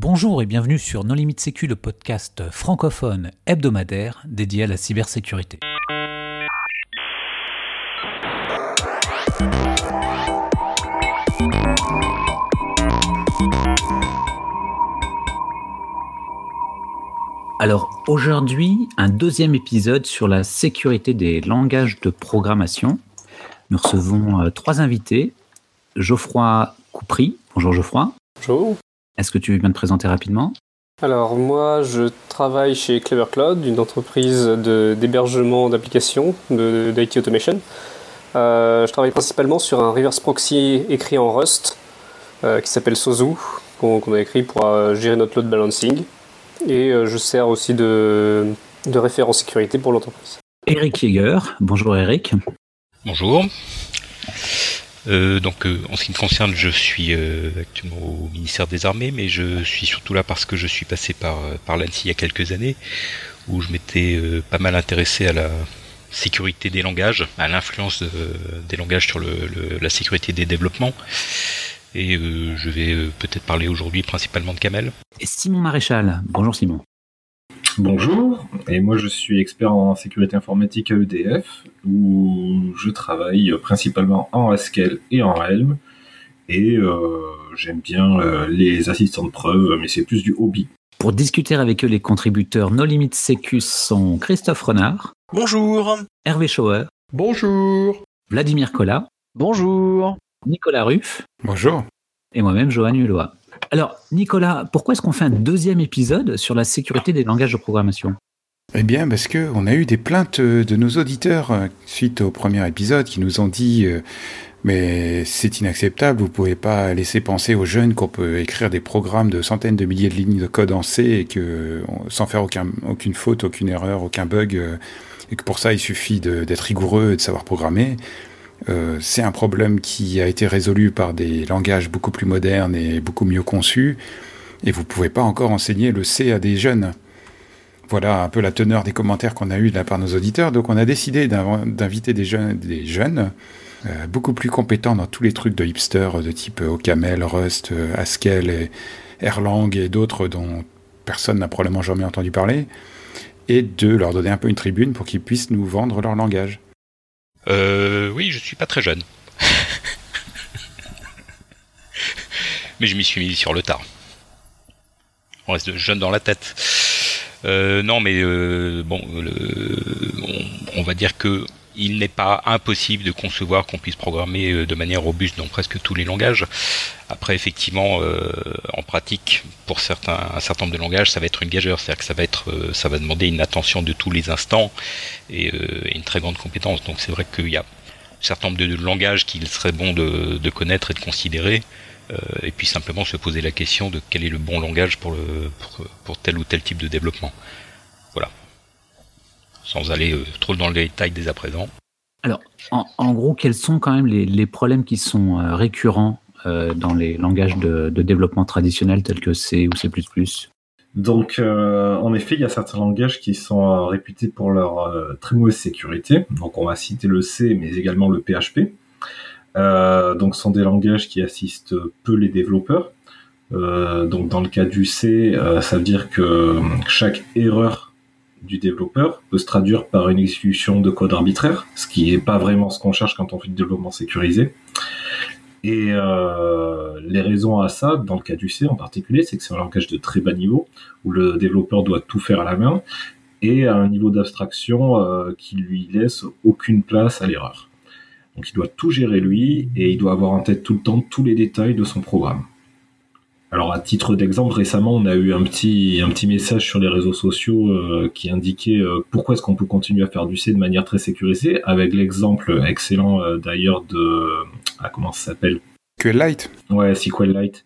Bonjour et bienvenue sur Non Limite Sécu, le podcast francophone hebdomadaire dédié à la cybersécurité. Alors aujourd'hui, un deuxième épisode sur la sécurité des langages de programmation. Nous recevons euh, trois invités. Geoffroy Coupry. Bonjour Geoffroy. Bonjour. Est-ce que tu veux bien te présenter rapidement? Alors moi je travaille chez Clever Cloud, une entreprise d'hébergement d'applications d'IT Automation. Euh, je travaille principalement sur un reverse proxy écrit en Rust euh, qui s'appelle Sozu, qu'on a écrit pour euh, gérer notre load balancing. Et je sers aussi de, de référent sécurité pour l'entreprise. Eric Yeager. Bonjour Eric. Bonjour. Euh, donc euh, en ce qui me concerne, je suis euh, actuellement au ministère des Armées, mais je suis surtout là parce que je suis passé par, par l'ANSI il y a quelques années, où je m'étais pas mal intéressé à la sécurité des langages, à l'influence des langages sur le, la sécurité des développements. Et je vais peut-être parler aujourd'hui principalement de Camel. Simon Maréchal. Bonjour Simon. Bonjour, et moi je suis expert en sécurité informatique à EDF, où je travaille principalement en Haskell et en Helm, et euh, j'aime bien euh, les assistants de preuve, mais c'est plus du hobby. Pour discuter avec eux, les contributeurs No Limit Secus sont Christophe Renard. Bonjour. Hervé Schauer. Bonjour. Vladimir Collat. Bonjour. Nicolas Ruff. Bonjour. Et moi-même, Johan Hulot. Alors, Nicolas, pourquoi est-ce qu'on fait un deuxième épisode sur la sécurité des langages de programmation? Eh bien, parce qu'on a eu des plaintes de nos auditeurs euh, suite au premier épisode qui nous ont dit euh, mais c'est inacceptable, vous pouvez pas laisser penser aux jeunes qu'on peut écrire des programmes de centaines de milliers de lignes de code en C et que sans faire aucune faute, aucune erreur, aucun bug, euh, et que pour ça il suffit d'être rigoureux et de savoir programmer. Euh, c'est un problème qui a été résolu par des langages beaucoup plus modernes et beaucoup mieux conçus, et vous ne pouvez pas encore enseigner le C à des jeunes. Voilà un peu la teneur des commentaires qu'on a eu de la part de nos auditeurs. Donc on a décidé d'inviter des jeunes, euh, beaucoup plus compétents dans tous les trucs de hipster de type OCaml, Rust, Haskell, Erlang et d'autres dont personne n'a probablement jamais entendu parler, et de leur donner un peu une tribune pour qu'ils puissent nous vendre leur langage. Euh, oui, je suis pas très jeune. Mais je m'y suis mis sur le tard. On reste jeune dans la tête. Euh, non, mais euh, bon, on, va dire que il n'est pas impossible de concevoir qu'on puisse programmer euh, de manière robuste dans presque tous les langages. Après, effectivement, euh, en pratique, pour certains, un certain nombre de langages, ça va être une gageure, c'est-à-dire que ça va être, euh, ça va demander une attention de tous les instants et, une très grande compétence. Donc, c'est vrai qu'il y a un certain nombre de, langages qu'il serait bon de, connaître et de considérer. et puis simplement se poser la question de quel est le bon langage pour, le, pour tel ou tel type de développement. Sans aller euh, trop dans le détail dès à présent. Alors, en, gros, quels sont quand même les, problèmes qui sont euh, récurrents euh, dans les langages de, développement traditionnels tels que C ou C++ donc, en effet, il y a certains langages qui sont réputés pour leur très mauvaise sécurité. Donc, on va citer le C, mais également le PHP. donc, ce sont des langages qui assistent peu les développeurs. donc, dans le cas du C, ça veut dire que chaque erreur du développeur peut se traduire par une exécution de code arbitraire, ce qui n'est pas vraiment ce qu'on cherche quand on fait du développement sécurisé. Et euh, les raisons à ça, dans le cas du C en particulier, c'est que c'est un langage de très bas niveau, où le développeur doit tout faire à la main, et à un niveau d'abstraction euh, qui lui laisse aucune place à l'erreur. Donc il doit tout gérer lui, et il doit avoir en tête tout le temps tous les détails de son programme. Alors à titre d'exemple, récemment, on a eu un petit un petit message sur les réseaux sociaux euh, qui indiquait euh, pourquoi est-ce qu'on peut continuer à faire du C de manière très sécurisée, avec l'exemple excellent euh, d'ailleurs de ah, comment ça s'appelle? SQLite. Ouais, SQLite.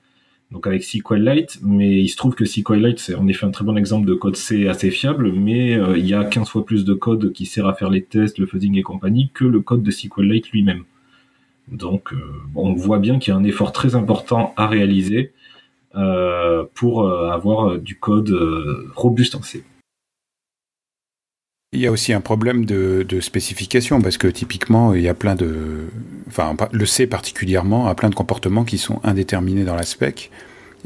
Donc avec SQLite, mais il se trouve que SQLite c'est en effet un très bon exemple de code C assez fiable, mais il y a 15 fois plus de code qui sert à faire les tests, le fuzzing et compagnie que le code de SQLite lui-même. Donc on voit bien qu'il y a un effort très important à réaliser pour euh, avoir euh, du code robuste en C. Il y a aussi un problème de, spécification parce que typiquement il y a plein de, enfin le C particulièrement a plein de comportements qui sont indéterminés dans la spec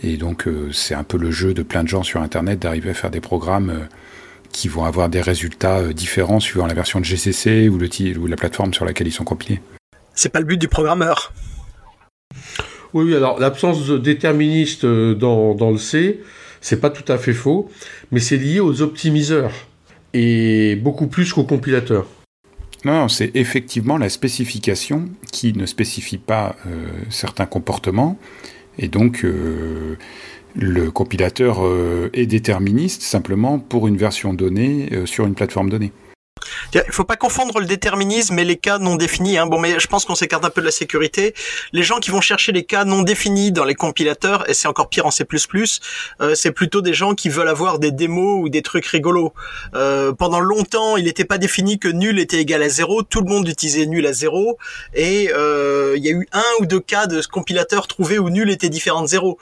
Et donc, c'est un peu le jeu de plein de gens sur Internet d'arriver à faire des programmes qui vont avoir des résultats différents suivant la version de GCC ou, le ou la plateforme sur laquelle ils sont compilés. C'est pas le but du programmeur. Oui, alors l'absence de déterministe dans, dans le C, c'est pas tout à fait faux, mais c'est lié aux optimiseurs et beaucoup plus qu'aux compilateurs. Non, c'est effectivement la spécification qui ne spécifie pas euh, certains comportements, et donc euh, le compilateur euh, est déterministe simplement pour une version donnée sur une plateforme donnée. Il faut pas confondre le déterminisme et les cas non définis. Hein. Bon, mais je pense qu'on s'écarte un peu de la sécurité. Les gens qui vont chercher les cas non définis dans les compilateurs, et c'est encore pire en C++, euh, c'est plutôt des gens qui veulent avoir des démos ou des trucs rigolos. Euh, pendant longtemps, il n'était pas défini que nul était égal à zéro. Tout le monde utilisait nul à zéro, et euh, il y a eu un ou deux cas de compilateurs trouvés où nul était différent de zéro.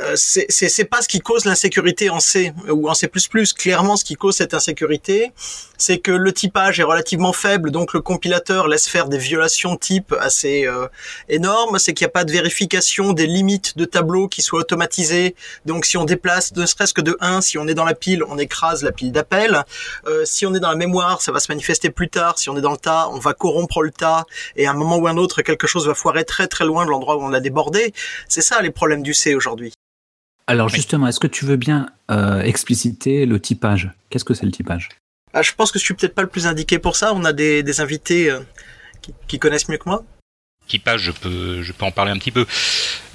Euh, c'est pas ce qui cause l'insécurité en C ou en C++. Clairement, ce qui cause cette insécurité, c'est que le typage est relativement faible, donc le compilateur laisse faire des violations de type assez euh, énormes. C'est qu'il n'y a pas de vérification des limites de tableau qui soient automatisées. Donc, si on déplace ne serait-ce que de 1, si on est dans la pile, on écrase la pile d'appel. Euh, si on est dans la mémoire, ça va se manifester plus tard. Si on est dans le tas, on va corrompre le tas et à un moment ou un autre, quelque chose va foirer très très loin de l'endroit où on l'a débordé. C'est ça les problèmes du C aujourd'hui. Alors justement, est-ce que tu veux bien euh, expliciter le typage? Qu'est-ce que c'est le typage? Ah, Je pense que je suis peut-être pas le plus indiqué pour ça. On a des, invités euh, qui, connaissent mieux que moi. Typage, je peux, je peux en parler un petit peu.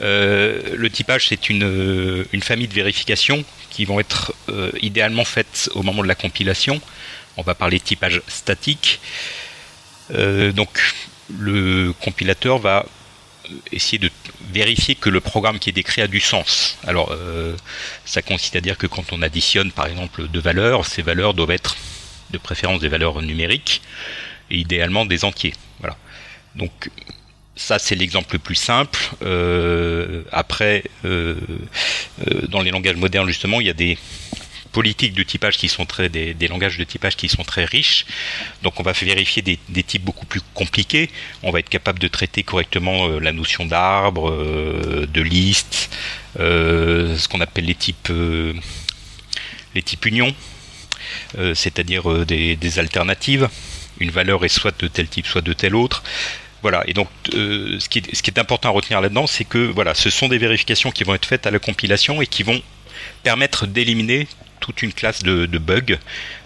Euh, le typage, c'est une, une, famille de vérifications qui vont être idéalement faites au moment de la compilation. On va parler de typage statique. donc, le compilateur va essayer de vérifier que le programme qui est décrit a du sens. Alors, euh, ça consiste à dire que quand on additionne, par exemple, deux valeurs, ces valeurs doivent être de préférence des valeurs numériques et idéalement des entiers. Voilà. Donc, ça, c'est l'exemple le plus simple. Euh, après, euh, dans les langages modernes, justement, il y a des politiques de typage qui sont très des, langages de typage qui sont très riches. Donc on va vérifier des, types beaucoup plus compliqués. On va être capable de traiter correctement euh, la notion d'arbre, euh, de liste, euh, ce qu'on appelle les types les types unions, c'est-à-dire des, des, alternatives. Une valeur est soit de tel type, soit de tel autre. Voilà, et donc ce, qui est, ce qui est important à retenir là-dedans, c'est que voilà, ce sont des vérifications qui vont être faites à la compilation et qui vont permettre d'éliminer toute une classe de, bugs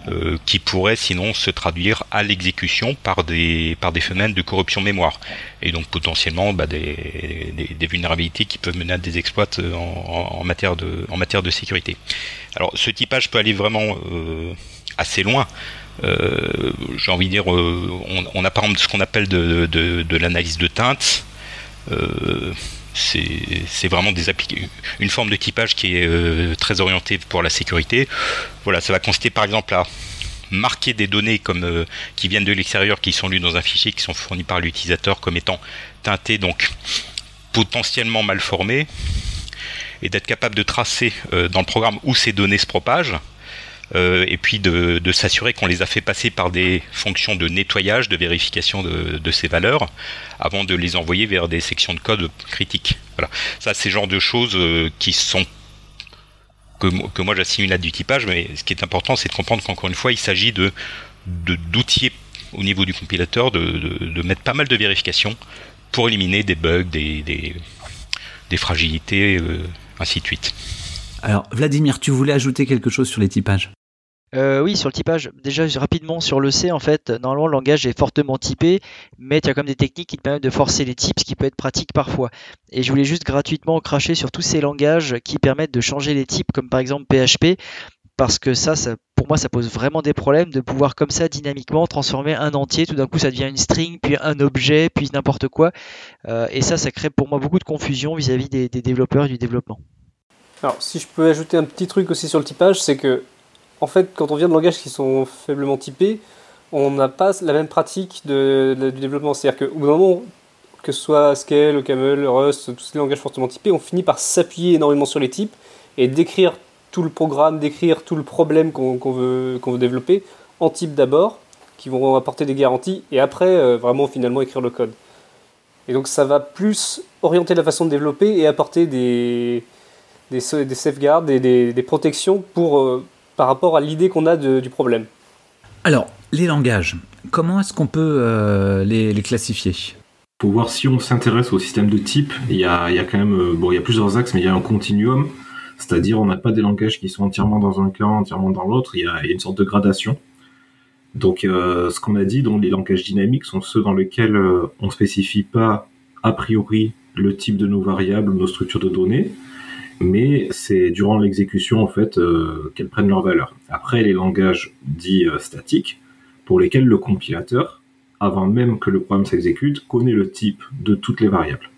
euh, qui pourraient sinon se traduire à l'exécution par des, par phénomènes de corruption mémoire. Et donc potentiellement bah, des, vulnérabilités qui peuvent mener à des exploits euh, en, matière, de, sécurité. Alors ce typage peut aller vraiment euh, assez loin. J'ai envie de dire, on, a par exemple ce qu'on appelle de, l'analyse de teinte c'est vraiment une forme de typage qui est euh, très orientée pour la sécurité. Voilà, ça va consister par exemple à marquer des données euh, qui viennent de l'extérieur, qui sont lues dans un fichier, qui sont fournis par l'utilisateur comme étant teintées, donc potentiellement mal formées, et d'être capable de tracer euh, dans le programme où ces données se propagent. Euh, et puis de, s'assurer qu'on les a fait passer par des fonctions de nettoyage, de vérification de, ces valeurs, avant de les envoyer vers des sections de code critiques. Voilà. Ça, c'est le genre de choses euh, qui sont que, que moi j'assimile à du typage, mais ce qui est important, c'est de comprendre qu'encore une fois, il s'agit de d'outiller au niveau du compilateur, de, mettre pas mal de vérifications pour éliminer des bugs, des, des, fragilités, euh, ainsi de suite. Alors, Vladimir, tu voulais ajouter quelque chose sur les typages? Euh, oui, sur le typage, déjà rapidement sur le C, en fait, normalement le langage est fortement typé, mais tu as comme des techniques qui te permettent de forcer les types, ce qui peut être pratique parfois. Et je voulais juste gratuitement cracher sur tous ces langages qui permettent de changer les types, comme par exemple PHP, parce que ça, pour moi, ça pose vraiment des problèmes de pouvoir comme ça dynamiquement transformer un entier, tout d'un coup ça devient une string, puis un objet, puis n'importe quoi. Euh, et ça, ça crée pour moi beaucoup de confusion vis-à-vis des développeurs et du développement. Alors, si je peux ajouter un petit truc aussi sur le typage, c'est que, en fait, quand on vient de langages qui sont faiblement typés, on n'a pas la même pratique du développement. C'est-à-dire qu'au bout d'un moment, que ce soit Scale, Camel, Rust, tous ces langages fortement typés, on finit par s'appuyer énormément sur les types et d'écrire tout le programme, d'écrire tout le problème qu'on veut, veut développer en type d'abord, qui vont apporter des garanties, et après, euh, vraiment, finalement, écrire le code. Et donc, ça va plus orienter la façon de développer et apporter des, des, des safeguards, des, des, protections pour, par rapport à l'idée qu'on a du problème. Alors, les langages, comment est-ce qu'on peut les, les classifier? Pour voir si on s'intéresse au système de type, il y a, il y a quand même, bon, il y a plusieurs axes, mais il y a un continuum, c'est-à-dire on n'a pas des langages qui sont entièrement dans un camp, entièrement dans l'autre, il, il, y a une sorte de gradation. Donc, euh, ce qu'on a dit, donc les langages dynamiques sont ceux dans lesquels euh, on spécifie pas a priori le type de nos variables, nos structures de données, mais c'est durant l'exécution en fait euh, qu'elles prennent leur valeur. Après, les langages dits statiques, pour lesquels le compilateur, avant même que le programme s'exécute, connaît le type de toutes les variables.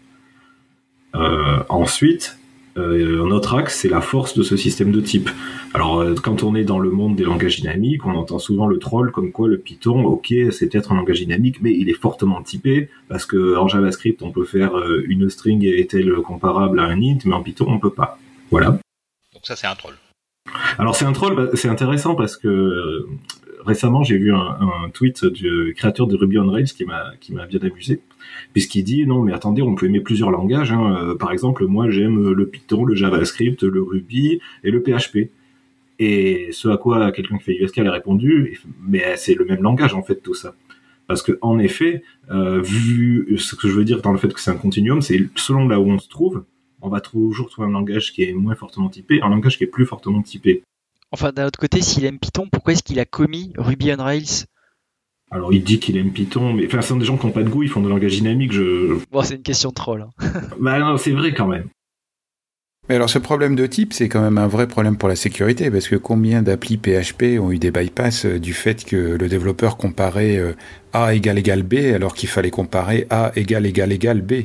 ensuite, euh, un autre axe, c'est la force de ce système de type. Alors, euh, quand on est dans le monde des langages dynamiques, on entend souvent le troll comme quoi le Python, ok, c'est peut-être un langage dynamique, mais il est fortement typé parce que en JavaScript, on peut faire euh, une string est-elle comparable à un int, mais en Python, on peut pas. Voilà. Donc ça, c'est un troll. Alors c'est un troll, bah, c'est intéressant parce que récemment j'ai vu un, un, tweet du créateur de Ruby on Rails qui m'a qui m'a bien amusé puisqu'il dit non mais attendez on peut aimer plusieurs langages hein. euh, par exemple moi j'aime le Python le JavaScript le Ruby et le PHP et ce à quoi quelqu'un qui fait USK a répondu mais c'est le même langage en fait tout ça. Parce que en effet euh, vu ce que je veux dire dans le fait que c'est un continuum c'est selon là où on se trouve on va toujours trouver un langage qui est moins fortement typé un langage qui est plus fortement typé. Enfin, d'un autre côté, s'il aime Python, pourquoi est-ce qu'il a commis Ruby on Rails? Alors il dit qu'il aime Python, mais enfin, ce sont des gens qui n'ont pas de goût, ils font de langage dynamique. Je... Bon, c'est une question de troll. Hein. bah non, c'est vrai quand même. Mais alors ce problème de type, c'est quand même un vrai problème pour la sécurité, parce que combien d'applis PHP ont eu des bypass euh, du fait que le développeur comparait euh, A égale égale B, alors qu'il fallait comparer A égale égale égale B?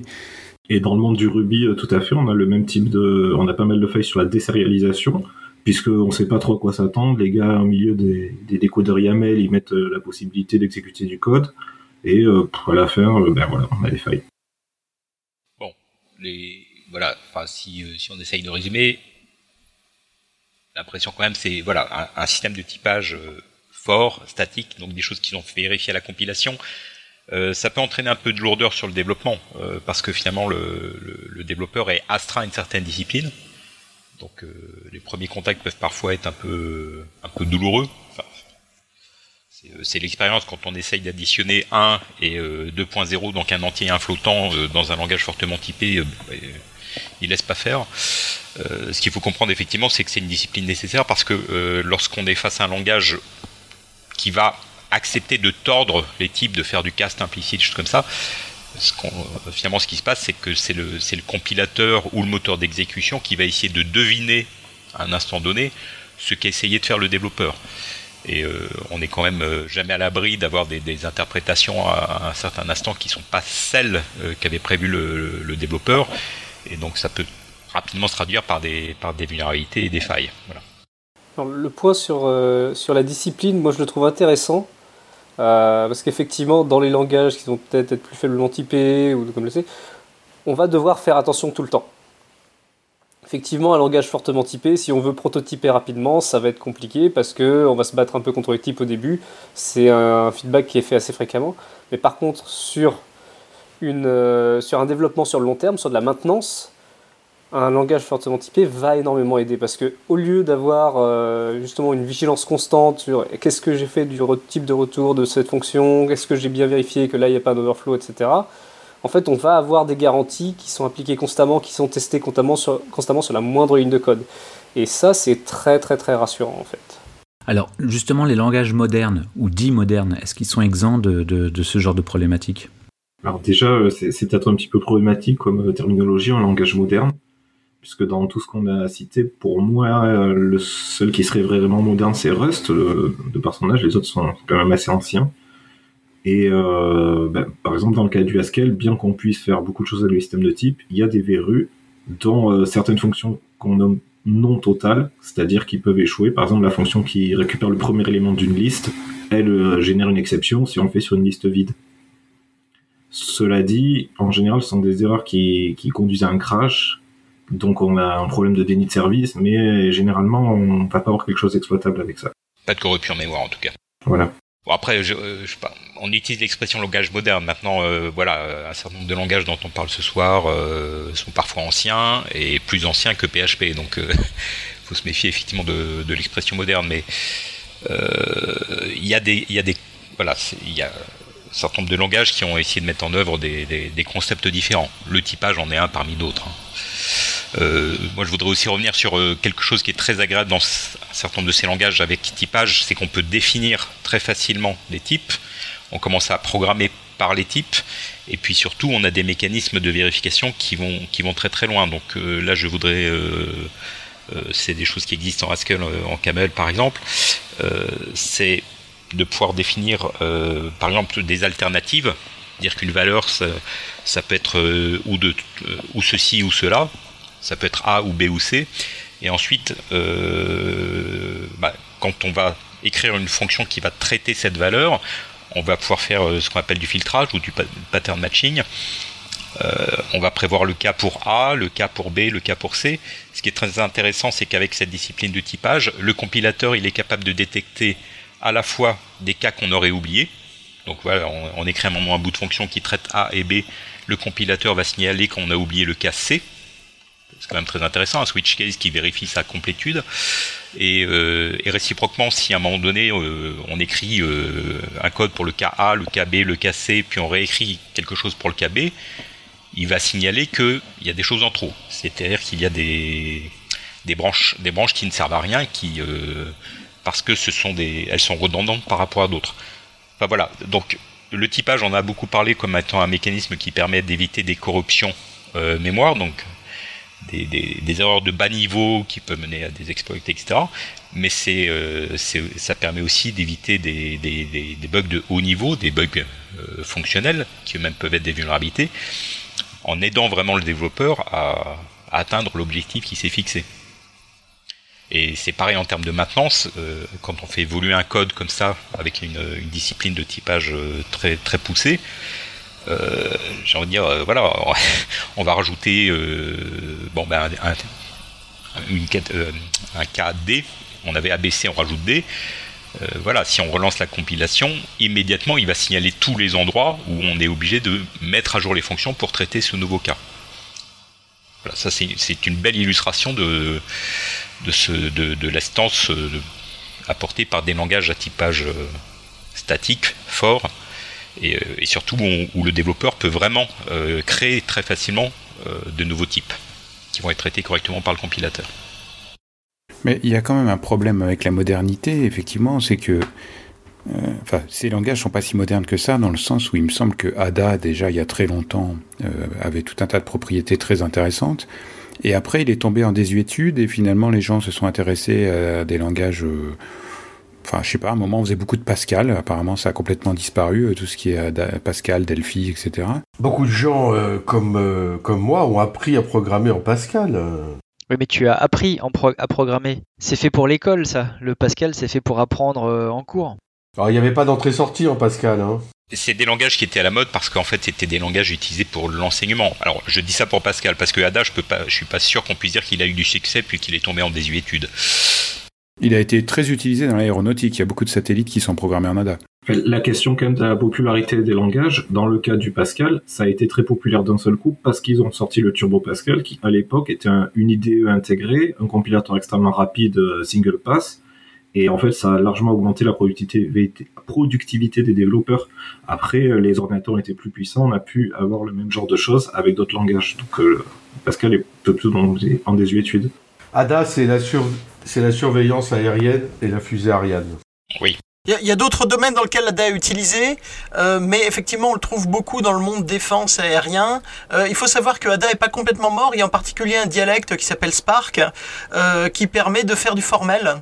Et dans le monde du Ruby, euh, tout à fait, on a le même type de... On a pas mal de failles sur la désérialisation puisqu'on ne sait pas trop à quoi s'attendre. Les gars, au milieu des, des décodeurs YAML, ils mettent euh, la possibilité d'exécuter du code, et euh, à la euh, ben voilà, on a des failles. Bon, les, voilà, enfin, si, si on essaye de résumer, l'impression quand même, c'est voilà, un, système de typage fort, statique, donc des choses qui sont vérifiées à la compilation. ça peut entraîner un peu de lourdeur sur le développement, parce que finalement le, le, développeur est astreint à une certaine discipline. Donc euh, les premiers contacts peuvent parfois être un peu, un peu douloureux. Euh, c'est l'expérience quand on essaye d'additionner 1 et 2.0, euh, donc un entier et un flottant, dans un langage fortement typé, il laisse pas faire. ce qu'il faut comprendre effectivement, c'est que c'est une discipline nécessaire parce que lorsqu'on est face à un langage qui va accepter de tordre les types, de faire du cast implicite, choses comme ça, ce finalement, ce qui se passe, c'est que c'est le, compilateur ou le moteur d'exécution qui va essayer de deviner à un instant donné ce qu'a essayé de faire le développeur. Et euh, on n'est quand même euh, jamais à l'abri d'avoir des, interprétations à, un certain instant qui ne sont pas celles euh, qu'avait prévu le, développeur. Et donc ça peut rapidement se traduire par des, vulnérabilités et des failles. le point sur la discipline, moi je le trouve intéressant euh, parce qu'effectivement, dans les langages qui vont peut-être être plus faiblement typés, ou comme le on va devoir faire attention tout le temps. Effectivement, un langage fortement typé, si on veut prototyper rapidement, ça va être compliqué parce qu'on va se battre un peu contre les types au début. C'est un feedback qui est fait assez fréquemment. Mais par contre, sur, euh, sur un développement sur le long terme, sur de la maintenance, un langage fortement typé va énormément aider parce que au lieu d'avoir euh, justement une vigilance constante sur qu'est-ce que j'ai fait du type de retour de cette fonction, est-ce que j'ai bien vérifié que là il n'y a pas d'overflow, etc. En fait, on va avoir des garanties qui sont appliquées constamment, qui sont testées constamment sur, constamment sur la moindre ligne de code. Et ça, c'est très très très rassurant en fait. Alors justement, les langages modernes ou dits modernes, est-ce qu'ils sont exempts de, de, ce genre de problématique? Alors déjà, euh, c'est peut-être un petit peu problématique comme euh, terminologie en langage moderne puisque dans tout ce qu'on a cité, pour moi, euh, le seul qui serait vraiment moderne, c'est Rust, de personnage, les autres sont quand même assez anciens. Et euh, ben, par exemple, dans le cas du Haskell, bien qu'on puisse faire beaucoup de choses avec le système de type, il y a des verrues dont euh, certaines fonctions qu'on nomme non totales, c'est-à-dire qui peuvent échouer. Par exemple, la fonction qui récupère le premier élément d'une liste, elle génère une exception si on le fait sur une liste vide. Cela dit, en général, ce sont des erreurs qui conduisent à un crash donc on a un problème de déni de service, mais généralement on va pas avoir quelque chose d'exploitable avec ça. Pas de corruption mémoire en tout cas. Voilà. Bon, après, je, je sais pas, on utilise l'expression langage moderne. Maintenant, voilà, un certain nombre de langages dont on parle ce soir sont parfois anciens et plus anciens que PHP. Donc, il faut se méfier effectivement de, de l'expression moderne. Mais il y a des, il y a des, voilà, il y a un certain nombre de langages qui ont essayé de mettre en œuvre des, des, concepts différents. Le typage en est un parmi d'autres. Hein. Euh, moi, je voudrais aussi revenir sur euh, quelque chose qui est très agréable dans un certain nombre de ces langages avec typage, c'est qu'on peut définir très facilement les types. On commence à programmer par les types, et puis surtout, on a des mécanismes de vérification qui vont très très loin. Donc euh, là, je voudrais c'est des choses qui existent en Haskell, en Camel par exemple. c'est de pouvoir définir, par exemple, des alternatives, dire qu'une valeur, ça, peut être ou ceci ou cela, ça peut être A ou B ou C, et ensuite, bah, quand on va écrire une fonction qui va traiter cette valeur, on va pouvoir faire ce qu'on appelle du filtrage ou du pattern matching. on va prévoir le cas pour A, le cas pour B, le cas pour C. Ce qui est très intéressant, c'est qu'avec cette discipline de typage, le compilateur il est capable de détecter à la fois des cas qu'on aurait oubliés. Donc voilà, on, écrit un moment un bout de fonction qui traite A et B. Le compilateur va signaler qu'on a oublié le cas C. C'est quand même très intéressant, un switch case qui vérifie sa complétude. Et, euh, réciproquement, si à un moment donné euh, on écrit euh, un code pour le cas A, le cas B, le cas C, puis on réécrit quelque chose pour le cas B, il va signaler qu'il y a des choses en trop. C'est-à-dire qu'il y a des, branches, des branches qui ne servent à rien, qui, parce que ce sont des, elles sont redondantes par rapport à d'autres. Enfin voilà, donc le typage, on a beaucoup parlé comme étant un mécanisme qui permet d'éviter des corruptions mémoire, donc des, erreurs de bas niveau qui peuvent mener à des exploits, etc. Mais euh, ça permet aussi d'éviter des, bugs de haut niveau, des bugs euh, fonctionnels, qui eux-mêmes peuvent être des vulnérabilités, en aidant vraiment le développeur à atteindre l'objectif qui s'est fixé. Et c'est pareil en termes de maintenance, euh, quand on fait évoluer un code comme ça, avec une, discipline de typage très, très poussée, j'ai envie de dire, voilà, on va rajouter bon, ben, un, cas D, on avait ABC, on rajoute D. voilà, si on relance la compilation, immédiatement il va signaler tous les endroits où on est obligé de mettre à jour les fonctions pour traiter ce nouveau cas. Voilà, ça c'est une belle illustration de, de, euh, apportée par des langages à typage euh, statique, fort, et, euh, et surtout où, le développeur peut vraiment créer très facilement de nouveaux types qui vont être traités correctement par le compilateur. Mais il y a quand même un problème avec la modernité, effectivement, c'est que ces langages sont pas si modernes que ça, dans le sens où il me semble que Ada, déjà il y a très longtemps, avait tout un tas de propriétés très intéressantes. Et après, il est tombé en désuétude et finalement, les gens se sont intéressés à des langages. Euh, enfin, je sais pas, à un moment, on faisait beaucoup de Pascal. Apparemment, ça a complètement disparu, euh, tout ce qui est euh, Pascal, Delphi, etc. Beaucoup de gens comme, comme moi ont appris à programmer en Pascal. Oui, mais tu as appris à programmer. C'est fait pour l'école, ça. Le Pascal, c'est fait pour apprendre en cours. Alors, il n'y avait pas d'entrée-sortie en Pascal. Hein c'est des langages qui étaient à la mode parce qu'en fait c'était des langages utilisés pour l'enseignement. Alors je dis ça pour Pascal parce que Ada je peux pas, je suis pas sûr qu'on puisse dire qu'il a eu du succès puis qu'il est tombé en désuétude. Il a été très utilisé dans l'aéronautique. Il y a beaucoup de satellites qui sont programmés en ADA. La question quand même de la popularité des langages, dans le cas du Pascal, ça a été très populaire d'un seul coup parce qu'ils ont sorti le Turbo Pascal qui à l'époque était une IDE intégrée, un compilateur extrêmement rapide euh, single pass et en fait, ça a largement augmenté la productivité, productivité des développeurs. Après, euh, les ordinateurs étaient plus puissants, on a pu avoir le même genre de choses avec d'autres langages. Donc, euh, Pascal est plutôt en désuétude. ADA, c'est la, la surveillance aérienne et la fusée Ariane. Oui. Il y a, d'autres domaines dans lesquels ADA est utilisé, euh, mais effectivement on le trouve beaucoup dans le monde défense aérien. il faut savoir que ADA est pas complètement mort. Il y a en particulier un dialecte qui s'appelle Spark, qui permet de faire du formel.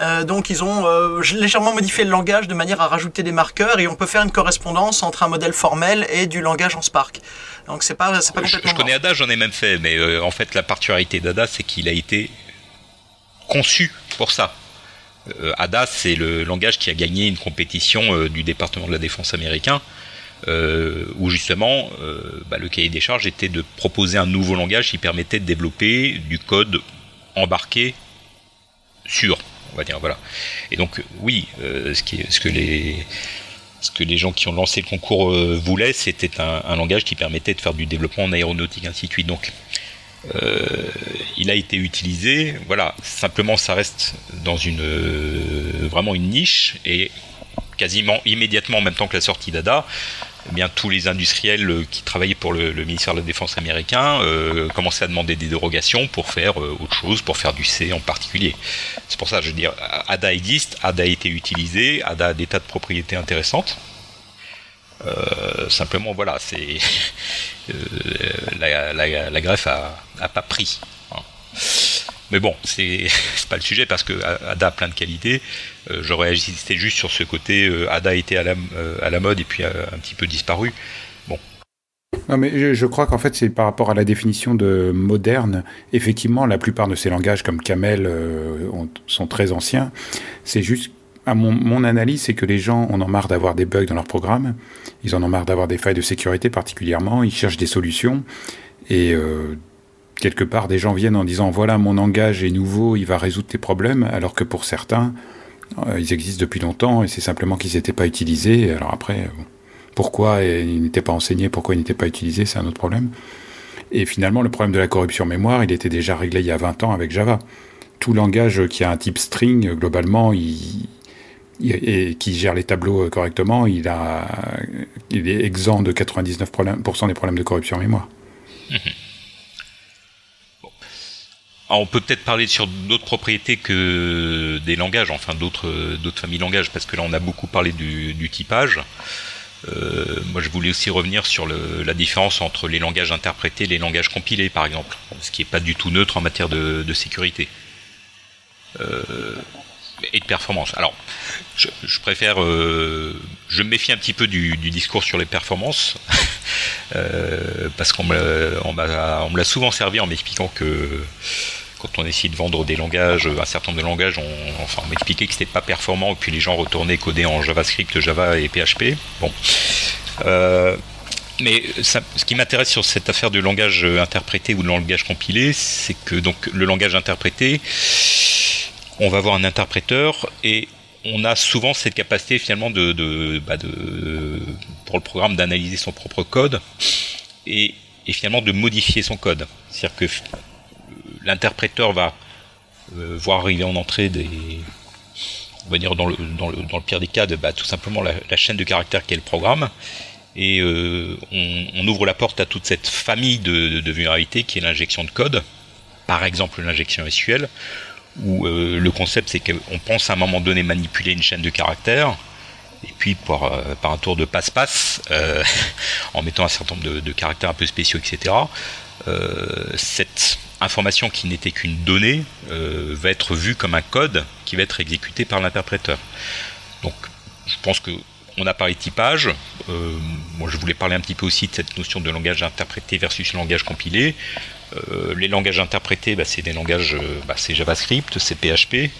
Euh, donc ils ont euh, légèrement modifié le langage de manière à rajouter des marqueurs et on peut faire une correspondance entre un modèle formel et du langage en Spark. Donc c'est pas, c'est pas complètement. Je, je connais Ada, j'en ai même fait, mais euh, en fait la particularité d'Ada, c'est qu'il a été conçu pour ça. Ada, c'est le langage qui a gagné une compétition du département de la défense américain. où justement bah, le cahier des charges était de proposer un nouveau langage qui permettait de développer du code embarqué sûr on va dire voilà. Et donc oui, ce que les ce que les gens qui ont lancé le concours voulaient, c'était un, un, langage qui permettait de faire du développement en aéronautique, ainsi de suite. Donc, euh, il a été utilisé. Voilà, simplement ça reste dans une euh, vraiment une niche et quasiment immédiatement en même temps que la sortie d'ADA, eh bien tous les industriels qui travaillaient pour le, ministère de la Défense américain euh, commençaient à demander des dérogations pour faire autre chose, pour faire du C en particulier. C'est pour ça, je veux dire, ADA existe, ADA a été utilisé, ADA a des tas de propriétés intéressantes. simplement, voilà, c'est la, la, greffe a, a pas pris. Hein. Mais bon, c'est pas le sujet parce que Ada a plein de qualités. Euh, j'aurais insisté juste sur ce côté euh, Ada était à la, euh, à la mode et puis un petit peu disparu. Bon. Non, mais je, crois qu'en fait, c'est par rapport à la définition de moderne. Effectivement, la plupart de ces langages, comme Camel, sont très anciens. C'est juste, à mon, mon analyse, c'est que les gens en ont marre d'avoir des bugs dans leur programme. Ils en ont marre d'avoir des failles de sécurité particulièrement. Ils cherchent des solutions. Et quelque part, des gens viennent en disant voilà, mon langage est nouveau, il va résoudre tes problèmes, alors que pour certains, euh, ils existent depuis longtemps et c'est simplement qu'ils n'étaient pas utilisés. Alors après, pourquoi ils n'étaient pas enseignés, pourquoi ils n'étaient pas utilisés, c'est un autre problème. Et finalement, le problème de la corruption mémoire, il était déjà réglé il y a 20 ans avec Java. Tout langage qui a un type string, globalement, et qui gère les tableaux correctement, il, est exempt de 99% des problèmes de corruption mémoire. On peut peut-être parler sur d'autres propriétés que des langages, enfin d'autres d'autres familles langages, parce que là on a beaucoup parlé du, typage. Euh, moi je voulais aussi revenir sur la différence entre les langages interprétés et les langages compilés par exemple, ce qui n'est pas du tout neutre en matière de, sécurité. Euh, et de performance. Alors, je, préfère, euh, je me méfie un petit peu du, discours sur les performances, parce qu'on me l'a souvent servi en m'expliquant que quand on essayait de vendre des langages, un certain nombre de langages, on, enfin, on m'expliquait que c'était pas performant, et puis les gens retournaient coder en JavaScript, Java et PHP. Bon. Euh, mais ce qui m'intéresse sur cette affaire de langage interprété ou de langage compilé, c'est que donc le langage interprété, on va avoir un interpréteur et on a souvent cette capacité finalement de, bah pour le programme d'analyser son propre code et, finalement de modifier son code. C'est-à-dire que l'interpréteur va euh, voir arriver en entrée des, on va dire dans le pire des cas, de, bah, tout simplement la, chaîne de caractères qui est le programme, et euh, on, ouvre la porte à toute cette famille de, de, vulnérabilités qui est l'injection de code, par exemple l'injection SQL, où euh, le concept c'est qu'on pense à un moment donné manipuler une chaîne de caractères, et puis par, par un tour de passe-passe, en mettant un certain nombre de, caractères un peu spéciaux, etc., cette information qui n'était qu'une donnée euh, va être vue comme un code qui va être exécuté par l'interpréteur. Donc je pense que on a parlé de typage. Euh, moi, je voulais parler un petit peu aussi de cette notion de langage interprété versus langage compilé. Euh, les langages interprétés, bah, c'est des langages, bah, c'est JavaScript, c'est PHP,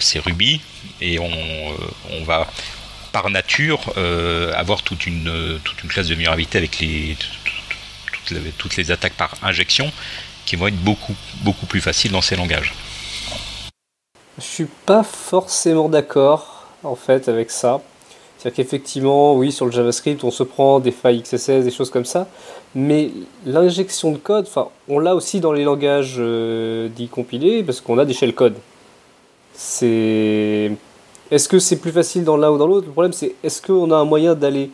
c'est Ruby, et on, va par nature avoir toute une, toute une classe de vulnérabilité avec les, toutes les attaques par injection qui vont être beaucoup, beaucoup plus faciles dans ces langages. Je suis pas forcément d'accord en fait avec ça. C'est-à-dire qu'effectivement, oui, sur le JavaScript, on se prend des failles XSS, des choses comme ça, mais l'injection de code, enfin, on l'a aussi dans les langages euh, dits compilés, parce qu'on a des shellcodes. C'est... Est-ce que c'est plus facile dans l'un ou dans l'autre? Le problème, c'est est-ce qu'on a un moyen d'aller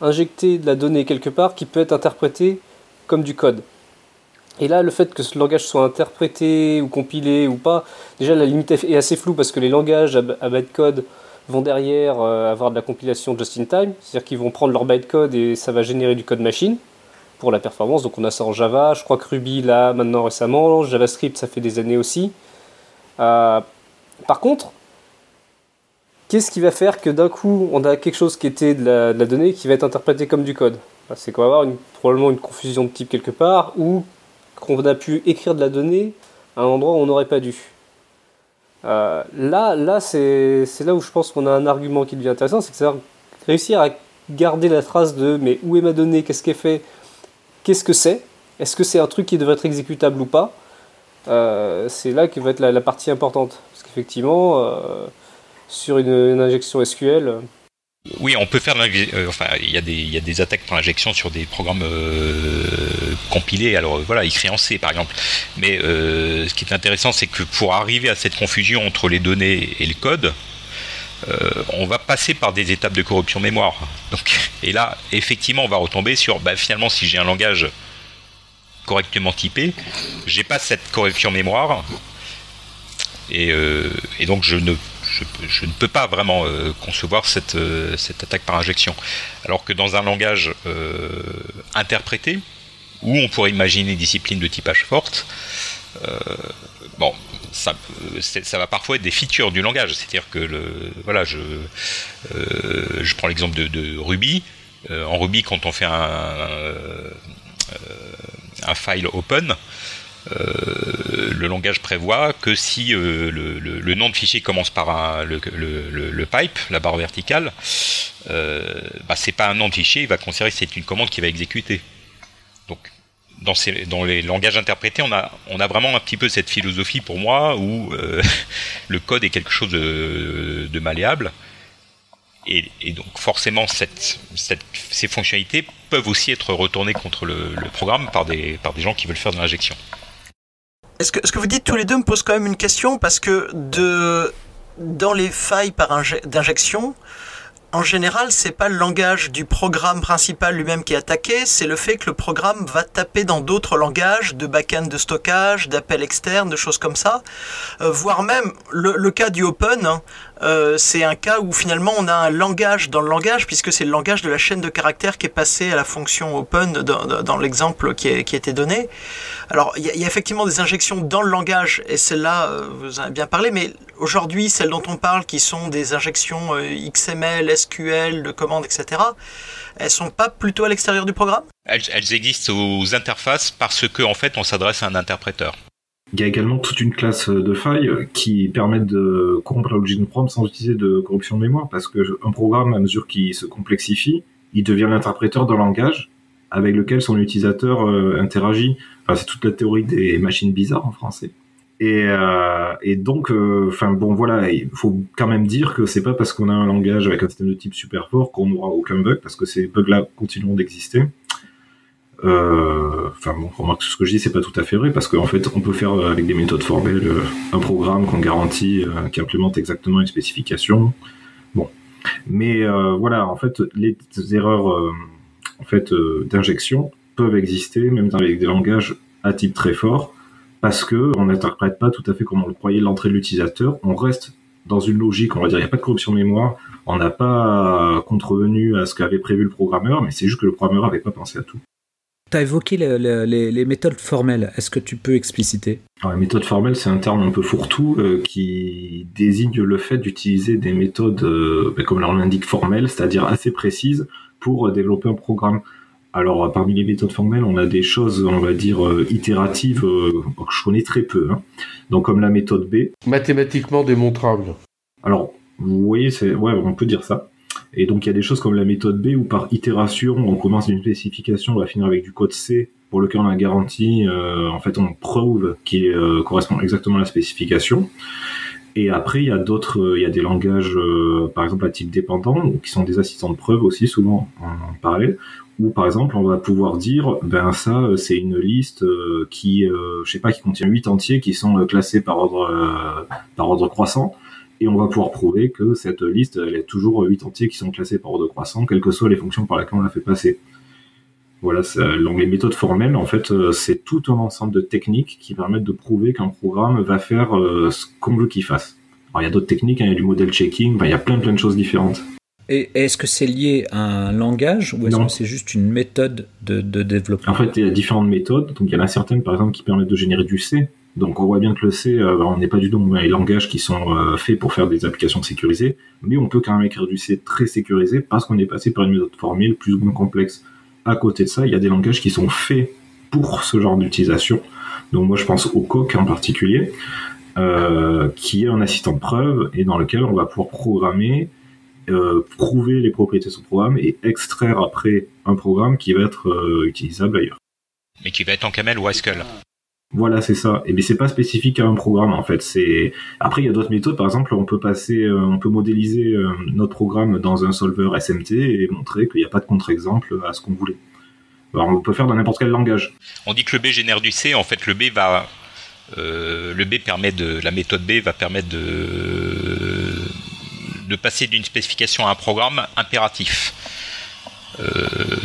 injecter de la donnée quelque part qui peut être interprétée comme du code? Et là, le fait que ce langage soit interprété ou compilé ou pas, déjà la limite est assez floue parce que les langages à bytecode vont derrière euh, avoir de la compilation just in time, c'est-à-dire qu'ils vont prendre leur bytecode et ça va générer du code machine pour la performance. Donc on a ça en Java, je crois que Ruby là maintenant récemment, JavaScript ça fait des années aussi. Euh, par contre, qu'est-ce qui va faire que d'un coup on a quelque chose qui était de la, donnée qui va être interprété comme du code? C'est qu'on va avoir probablement une confusion de type quelque part, ou qu'on a pu écrire de la donnée à un endroit où on n'aurait pas dû. Euh, là, là c'est là où je pense qu'on a un argument qui devient intéressant, c'est que réussir à garder la trace de mais où est ma donnée, qu'est-ce qu'elle fait, qu'est-ce que c'est, est-ce que c'est un truc qui devrait être exécutable ou pas, c'est là que va être la, partie importante. Parce qu'effectivement, sur une, injection SQL, oui, on peut faire. enfin, il y, a des, il y a des attaques pour l'injection sur des programmes compilés. Alors voilà, écrits en C par exemple. Mais ce qui est intéressant, c'est que pour arriver à cette confusion entre les données et le code, euh, on va passer par des étapes de corruption mémoire. Donc, et là, effectivement, on va retomber sur, bah, finalement, si j'ai un langage correctement typé, j'ai pas cette corruption mémoire, et, euh, donc je ne, je, ne peux pas vraiment euh, concevoir cette, cette attaque par injection. Alors que dans un langage interprété, où on pourrait imaginer une discipline de typage forte, bon, ça, va parfois être des features du langage. C'est-à-dire que voilà, je, euh, prends l'exemple de, Ruby. Euh, en Ruby, quand on fait un, euh, un file open, le langage prévoit que si le, nom de fichier commence par le, pipe, la barre verticale, bah, c'est pas un nom de fichier, il va considérer que c'est une commande qui va exécuter. Donc dans, les langages interprétés, on a, vraiment un petit peu cette philosophie pour moi où euh, le code est quelque chose de, malléable. Et, donc forcément, ces fonctionnalités peuvent aussi être retournées contre le, programme par des gens qui veulent faire de l'injection. Est-ce que ce que vous dites tous les deux me pose quand même une question parce que de, dans les failles d'injection, en général, c'est pas le langage du programme principal lui-même qui est attaqué, c'est le fait que le programme va taper dans d'autres langages de back-end de stockage, d'appels externes, de choses comme ça, euh, voire même le, cas du open. Hein, euh, c'est un cas où finalement on a un langage dans le langage, puisque c'est le langage de la chaîne de caractères qui est passé à la fonction open dans, l'exemple qui, a été donné. Alors il y, a effectivement des injections dans le langage, et celle-là, euh, vous en avez bien parlé, mais aujourd'hui, celles dont on parle, qui sont des injections euh, XML, SQL, de commandes, etc., elles sont pas plutôt à l'extérieur du programme? Elles, elles, existent aux interfaces parce que en fait on s'adresse à un interpréteur. Il y a également toute une classe de failles qui permettent de corrompre la logique de programme sans utiliser de corruption de mémoire, parce qu'un programme, à mesure qu'il se complexifie, il devient l'interpréteur d'un langage avec lequel son utilisateur euh, interagit. Enfin, c'est toute la théorie des machines bizarres en français. Et, euh, et donc, euh, enfin bon, voilà, il faut quand même dire que c'est pas parce qu'on a un langage avec un système de type super fort qu'on n'aura aucun bug, parce que ces bugs-là continueront d'exister. Euh, enfin bon, remarque ce que je dis, c'est pas tout à fait vrai parce qu'en fait, on peut faire euh, avec des méthodes formelles euh, un programme qu'on garantit, qui implémente exactement une spécification. Bon, mais voilà, en fait, les erreurs en fait d'injection peuvent exister même avec des langages à type très fort parce que on n'interprète pas tout à fait comme on le croyait l'entrée de l'utilisateur. On reste dans une logique, on va dire, il n'y a pas de corruption de mémoire, on n'a pas contrevenu à ce qu'avait prévu le programmeur, mais c'est juste que le programmeur n'avait pas pensé à tout. Tu as évoqué les, méthodes formelles. Est-ce que tu peux expliciter? Alors, Les méthodes formelles, c'est un terme un peu fourre-tout euh, qui désigne le fait d'utiliser des méthodes, euh, ben, comme leur l'indique, formelles, c'est-à-dire assez précises pour développer un programme. Alors, parmi les méthodes formelles, on a des choses, on va dire, euh, itératives, que je connais très peu. Hein. Donc, comme la méthode B. Mathématiquement démontrable. Alors, vous voyez, c'est, ouais, on peut dire ça. Et donc il y a des choses comme la méthode B où par itération on commence d'une spécification, on va finir avec du code C pour lequel on a garantie, euh, en fait on prouve qu'il euh, correspond exactement à la spécification. Et après il y a d'autres, euh, il y a des langages par exemple à type dépendant qui sont des assistants de preuve aussi souvent en, parallèle où par exemple on va pouvoir dire ben ça c'est une liste qui je sais pas qui contient huit entiers qui sont classés par ordre par ordre croissant et on va pouvoir prouver que cette liste, elle est toujours 8 entiers qui sont classés par ordre croissant, quelles que soient les fonctions par lesquelles on l'a fait passer. Voilà, donc les méthodes formelles, en fait, euh, c'est tout un ensemble de techniques qui permettent de prouver qu'un programme va faire euh, ce qu'on veut qu'il fasse. Alors il y a d'autres techniques, hein, il y a du model checking, il y a plein plein de choses différentes. Et est-ce que c'est lié à un langage ou est-ce que c'est juste une méthode de, de, développement? En fait, il y a différentes méthodes. Donc il y en a certaines, par exemple, qui permettent de générer du C. Donc on voit bien que le C, euh, on n'est pas du tout dans les langages qui sont euh, faits pour faire des applications sécurisées, mais on peut quand même écrire du C très sécurisé parce qu'on est passé par une méthode formelle plus ou moins complexe. À côté de ça, il y a des langages qui sont faits pour ce genre d'utilisation. Donc moi je pense au Coq en particulier, euh, qui est un assistant de preuve et dans lequel on va pouvoir programmer, prouver les propriétés de son programme et extraire après un programme qui va être utilisable ailleurs. Mais qui va être en camel ou Haskell Voilà, c'est ça. Et mais c'est pas spécifique à un programme en fait. C'est après il y a d'autres méthodes. Par exemple, on peut passer, euh, on peut modéliser euh, notre programme dans un solver SMT et montrer qu'il n'y a pas de contre-exemple à ce qu'on voulait. Alors, on peut faire dans n'importe quel langage. On dit que le B génère du C. En fait, le B va, euh, le B permet de, la méthode B va permettre de de passer d'une spécification à un programme impératif.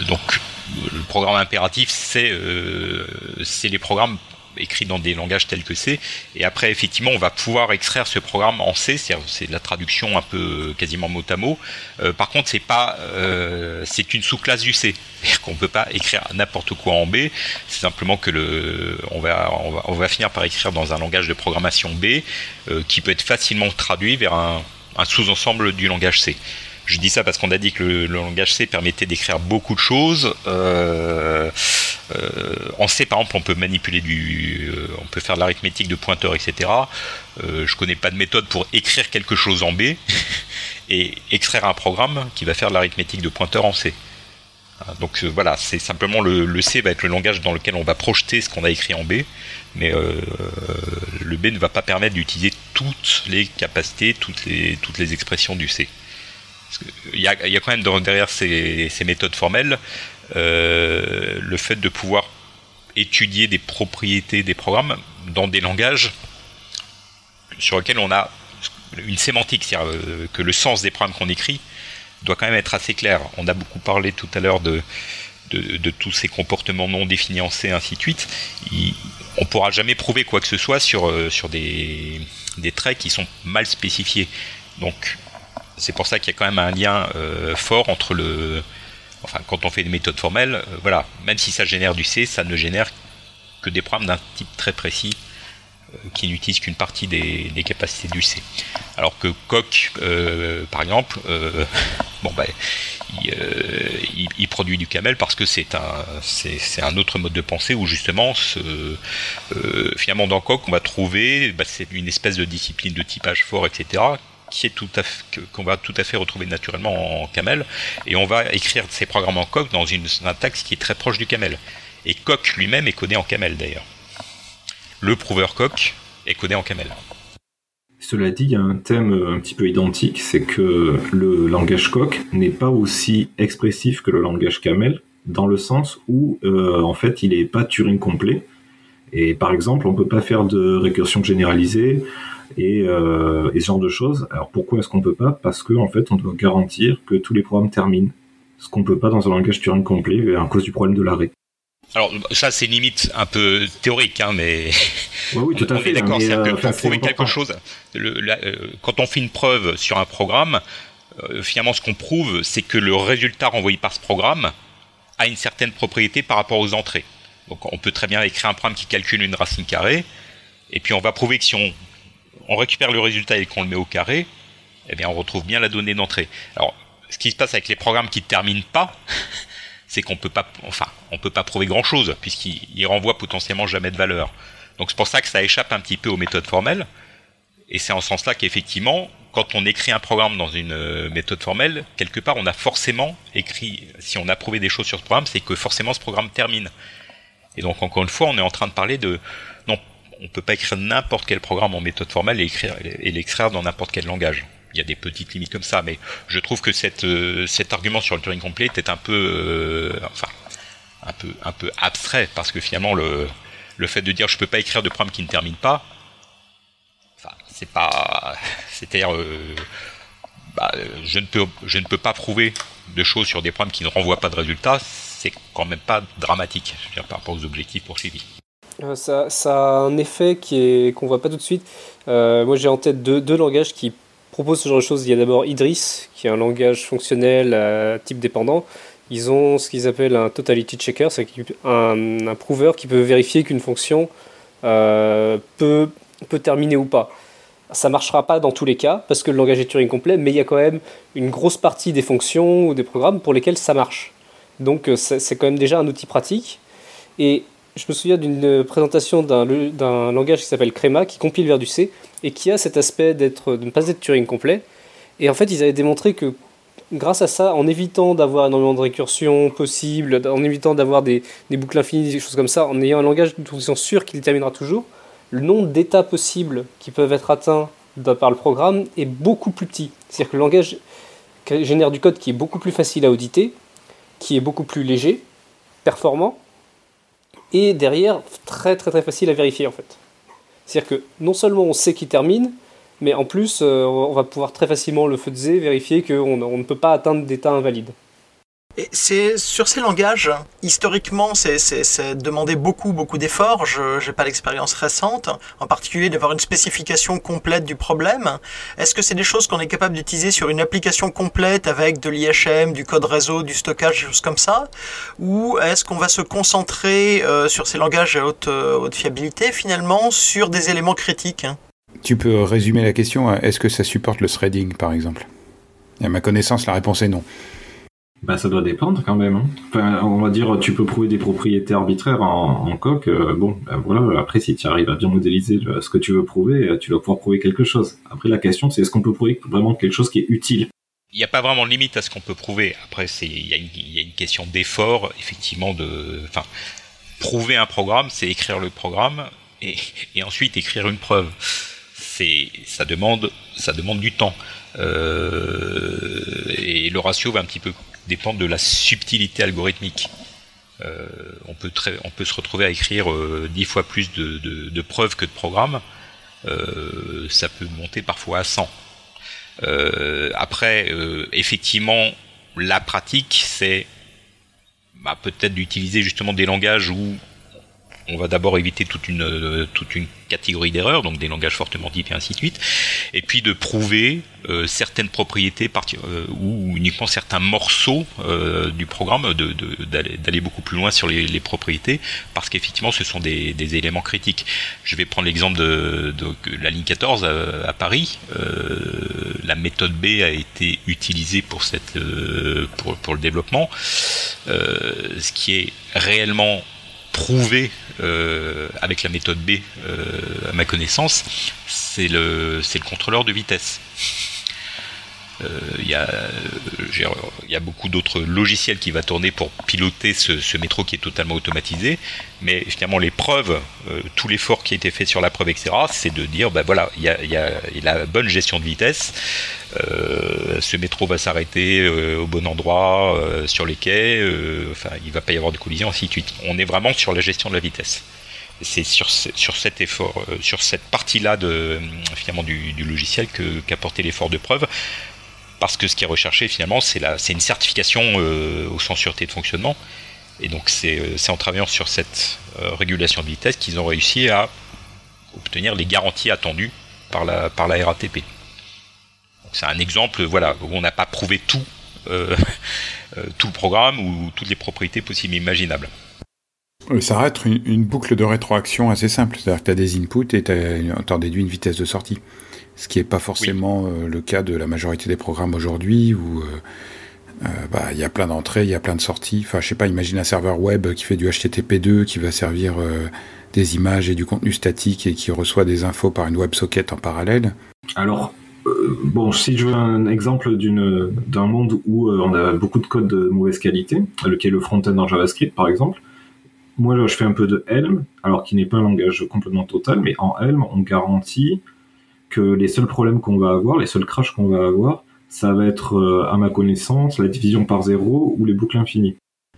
donc le programme impératif, c'est c'est les programmes écrit dans des langages tels que C. Et après, effectivement, on va pouvoir extraire ce programme en C. C'est la traduction un peu euh, quasiment mot à mot. Euh, par contre, c'est pas, euh, c'est une sous-classe du C. C'est-à-dire qu'on peut pas écrire n'importe quoi en B. C'est simplement que le, on va, finir par écrire dans un langage de programmation B qui peut être facilement traduit vers un, un sous-ensemble du langage C. Je dis ça parce qu'on a dit que le, langage C permettait d'écrire beaucoup de choses. Euh, euh, en C, par exemple, on peut manipuler du, euh, on peut faire de l'arithmétique de pointeurs, etc. Je connais pas de méthode pour écrire quelque chose en B et extraire un programme qui va faire de l'arithmétique de pointeurs en C. Donc voilà, c'est simplement le, C va être le langage dans lequel on va projeter ce qu'on a écrit en B, mais le B ne va pas permettre d'utiliser toutes les capacités, toutes les, toutes les expressions du C. Il y, a, quand même derrière ces, méthodes formelles euh, le fait de pouvoir étudier des propriétés des programmes dans des langages sur lesquels on a une sémantique, c'est-à-dire euh, que le sens des programmes qu'on écrit doit quand même être assez clair. On a beaucoup parlé tout à l'heure de, de, tous ces comportements non définis ainsi de suite. on ne pourra jamais prouver quoi que ce soit sur, euh, sur des, des traits qui sont mal spécifiés. Donc c'est pour ça qu'il y a quand même un lien euh, fort entre le. Enfin, quand on fait des méthodes formelles, euh, voilà, même si ça génère du C, ça ne génère que des programmes d'un type très précis qui n'utilisent qu'une partie des, capacités du C. Alors que Coq, par exemple, bon bah, il, produit du camel parce que c'est un, c'est, un autre mode de pensée où justement, finalement dans Coq, on va trouver, bah, c'est une espèce de discipline de typage fort, etc qui est qu'on va tout à fait retrouver naturellement en Camel, et on va écrire ces programmes en Coq dans une syntaxe qui est très proche du Camel. Et Coq lui-même est codé en Camel d'ailleurs. Le prover Coq est codé en Camel. Cela dit, il y a un thème un petit peu identique, c'est que le langage Coq n'est pas aussi expressif que le langage Camel, dans le sens où euh, en fait il n'est pas Turing complet. Et par exemple, on peut pas faire de récursion généralisée, euh, et, ce genre de choses. Alors pourquoi est-ce qu'on peut pas? Parce qu'en en fait, on doit garantir que tous les programmes terminent. Ce qu'on peut pas dans un langage Turing complet à cause du problème de l'arrêt. Alors ça c'est limite un peu théorique, hein, mais oui, tout à fait. D'accord, c'est euh, prouver quelque chose. Le, euh, quand on fait une preuve sur un programme, finalement ce qu'on prouve, c'est que le résultat renvoyé par ce programme a une certaine propriété par rapport aux entrées. Donc on peut très bien écrire un programme qui calcule une racine carrée, et puis on va prouver que si on on récupère le résultat et qu'on le met au carré, eh bien on retrouve bien la donnée d'entrée. Alors, ce qui se passe avec les programmes qui ne terminent pas, c'est qu'on peut pas, enfin, on peut pas prouver grand chose puisqu'ils renvoient potentiellement jamais de valeur. Donc c'est pour ça que ça échappe un petit peu aux méthodes formelles. Et c'est en ce sens-là qu'effectivement, quand on écrit un programme dans une euh, méthode formelle, quelque part, on a forcément écrit, si on a prouvé des choses sur ce programme, c'est que forcément ce programme termine. Et donc, encore une fois, on est en train de parler de, non on peut pas écrire n'importe quel programme en méthode formelle et et l'extraire dans n'importe quel langage. Il y a des petites limites comme ça, mais je trouve que euh, cet argument sur le Turing complet est un peu, euh, enfin, un peu, abstrait parce que finalement le, fait de dire je peux pas écrire de programme qui ne termine pas, c'est pas, c'est-à-dire, euh, bah, je ne peux, ne pas prouver de choses sur des programmes qui ne renvoient pas de résultats, c'est quand même pas dramatique, par rapport aux objectifs poursuivis. Ça, ça, a un effet qui est qu'on voit pas tout de suite. Moi, j'ai en tête deux, langages qui proposent ce genre de choses. Il y a d'abord Idris, qui est un langage fonctionnel à type dépendant. Ils ont ce qu'ils appellent un totality checker, c'est un, un prover qui peut vérifier qu'une fonction euh, peut, terminer ou pas. Ça marchera pas dans tous les cas parce que le langage est Turing complet, mais il y a quand même une grosse partie des fonctions ou des programmes pour lesquels ça marche. Donc c'est quand même déjà un outil pratique. Et je me souviens d'une présentation d'un langage qui s'appelle Crema, qui compile vers du C, et qui a cet aspect d'être de ne pas être Turing complet. Et en fait, ils avaient démontré que grâce à ça, en évitant d'avoir énormément de récursion possible, en évitant d'avoir des, boucles infinies, des choses comme ça, en ayant un langage dont ils sont sûrs qu'il terminera toujours, le nombre d'états possibles qui peuvent être atteints par le programme est beaucoup plus petit. C'est-à-dire que le langage génère du code qui est beaucoup plus facile à auditer, qui est beaucoup plus léger, performant, et derrière très très très facile à vérifier en fait. C'est-à-dire que non seulement on sait qu'il termine, mais en plus euh, on va pouvoir très facilement le faiser, vérifier qu'on on ne peut pas atteindre d'état invalide. C'est sur ces langages, historiquement, c'est demandé beaucoup, beaucoup d'efforts. Je n'ai pas l'expérience récente, en particulier d'avoir une spécification complète du problème. Est-ce que c'est des choses qu'on est capable d'utiliser sur une application complète avec de l'IHM, du code réseau, du stockage, des choses comme ça? Ou est-ce qu'on va se concentrer euh, sur ces langages à haute, euh, haute fiabilité, finalement, sur des éléments critiques? Tu peux résumer la question Est-ce que ça supporte le threading, par exemple? À ma connaissance, la réponse est non. Bah, ça doit dépendre quand même. Hein. Enfin, on va dire, tu peux prouver des propriétés arbitraires en, en coq. Euh, bon, ben voilà. Après, si tu arrives à bien modéliser ce que tu veux prouver, euh, tu vas pouvoir prouver quelque chose. Après, la question, c'est est-ce qu'on peut prouver vraiment quelque chose qui est utile? Il n'y a pas vraiment de limite à ce qu'on peut prouver. Après, il y, a une question d'effort, effectivement, de, enfin, prouver un programme, c'est écrire le programme et, et ensuite écrire une preuve. Ça demande, ça demande du temps. Euh, et le ratio va un petit peu dépendre de la subtilité algorithmique. Euh, on, peut se retrouver à écrire euh, dix fois plus de, preuves que de programmes. Euh, ça peut monter parfois à 100. Euh, après, euh, effectivement, la pratique, c'est bah, peut-être d'utiliser justement des langages où on va d'abord éviter toute une, euh, toute une catégorie d'erreurs, donc des langages fortement typés et ainsi de suite, et puis de prouver euh, certaines propriétés euh, ou uniquement certains morceaux du programme, d'aller de, beaucoup plus loin sur les, propriétés, parce qu'effectivement ce sont des, éléments critiques. Je vais prendre l'exemple de, la ligne 14 à, Paris. la méthode B a été utilisée pour, cette, pour, pour le développement, ce qui est réellement prouvé euh, avec la méthode B, euh, à ma connaissance, c'est le, c'est le contrôleur de vitesse. Euh, il y, y, a beaucoup d'autres logiciels qui va tourner pour piloter ce, métro qui est totalement automatisé, mais finalement les preuves, tout l'effort qui a été fait sur la preuve, etc., c'est de dire, ben voilà, il y a, y a, la bonne gestion de vitesse, ce métro va s'arrêter au bon endroit, sur les quais, enfin, il va pas y avoir de collision, ainsi de suite. On est vraiment sur la gestion de la vitesse c'est sur, sur cet effort, sur cette partie-là du, logiciel que qu'apportait l'effort de preuve parce que ce qui est recherché finalement, c'est une certification euh, au sens sûreté de fonctionnement. Et donc c'est euh, en travaillant sur cette euh, régulation de vitesse qu'ils ont réussi à obtenir les garanties attendues par la, RATP. C'est un exemple voilà, où on n'a pas prouvé tout, tout le programme ou toutes les propriétés possibles et imaginables. Ça reste une, une, boucle de rétroaction assez simple, c'est-à-dire que tu as des inputs et tu en déduis une vitesse de sortie ce qui n'est pas forcément euh, le cas de la majorité des programmes aujourd'hui où euh, euh, bah, il y a plein d'entrées, il y a plein de sorties. Enfin, je sais pas, imagine un serveur web qui fait du HTTP2, qui va servir des images et du contenu statique et qui reçoit des infos par une WebSocket en parallèle. Alors, bon, si je veux un exemple d'un monde où on a beaucoup de code de mauvaise qualité, lequel est le front-end en JavaScript par exemple, moi je fais un peu de Helm, alors qui n'est pas un langage complètement total, mais en Helm on garantit que les seuls problèmes qu'on va avoir, les seuls crashs qu'on va avoir, ça va être, euh, à ma connaissance, la division par zéro ou les boucles infinies.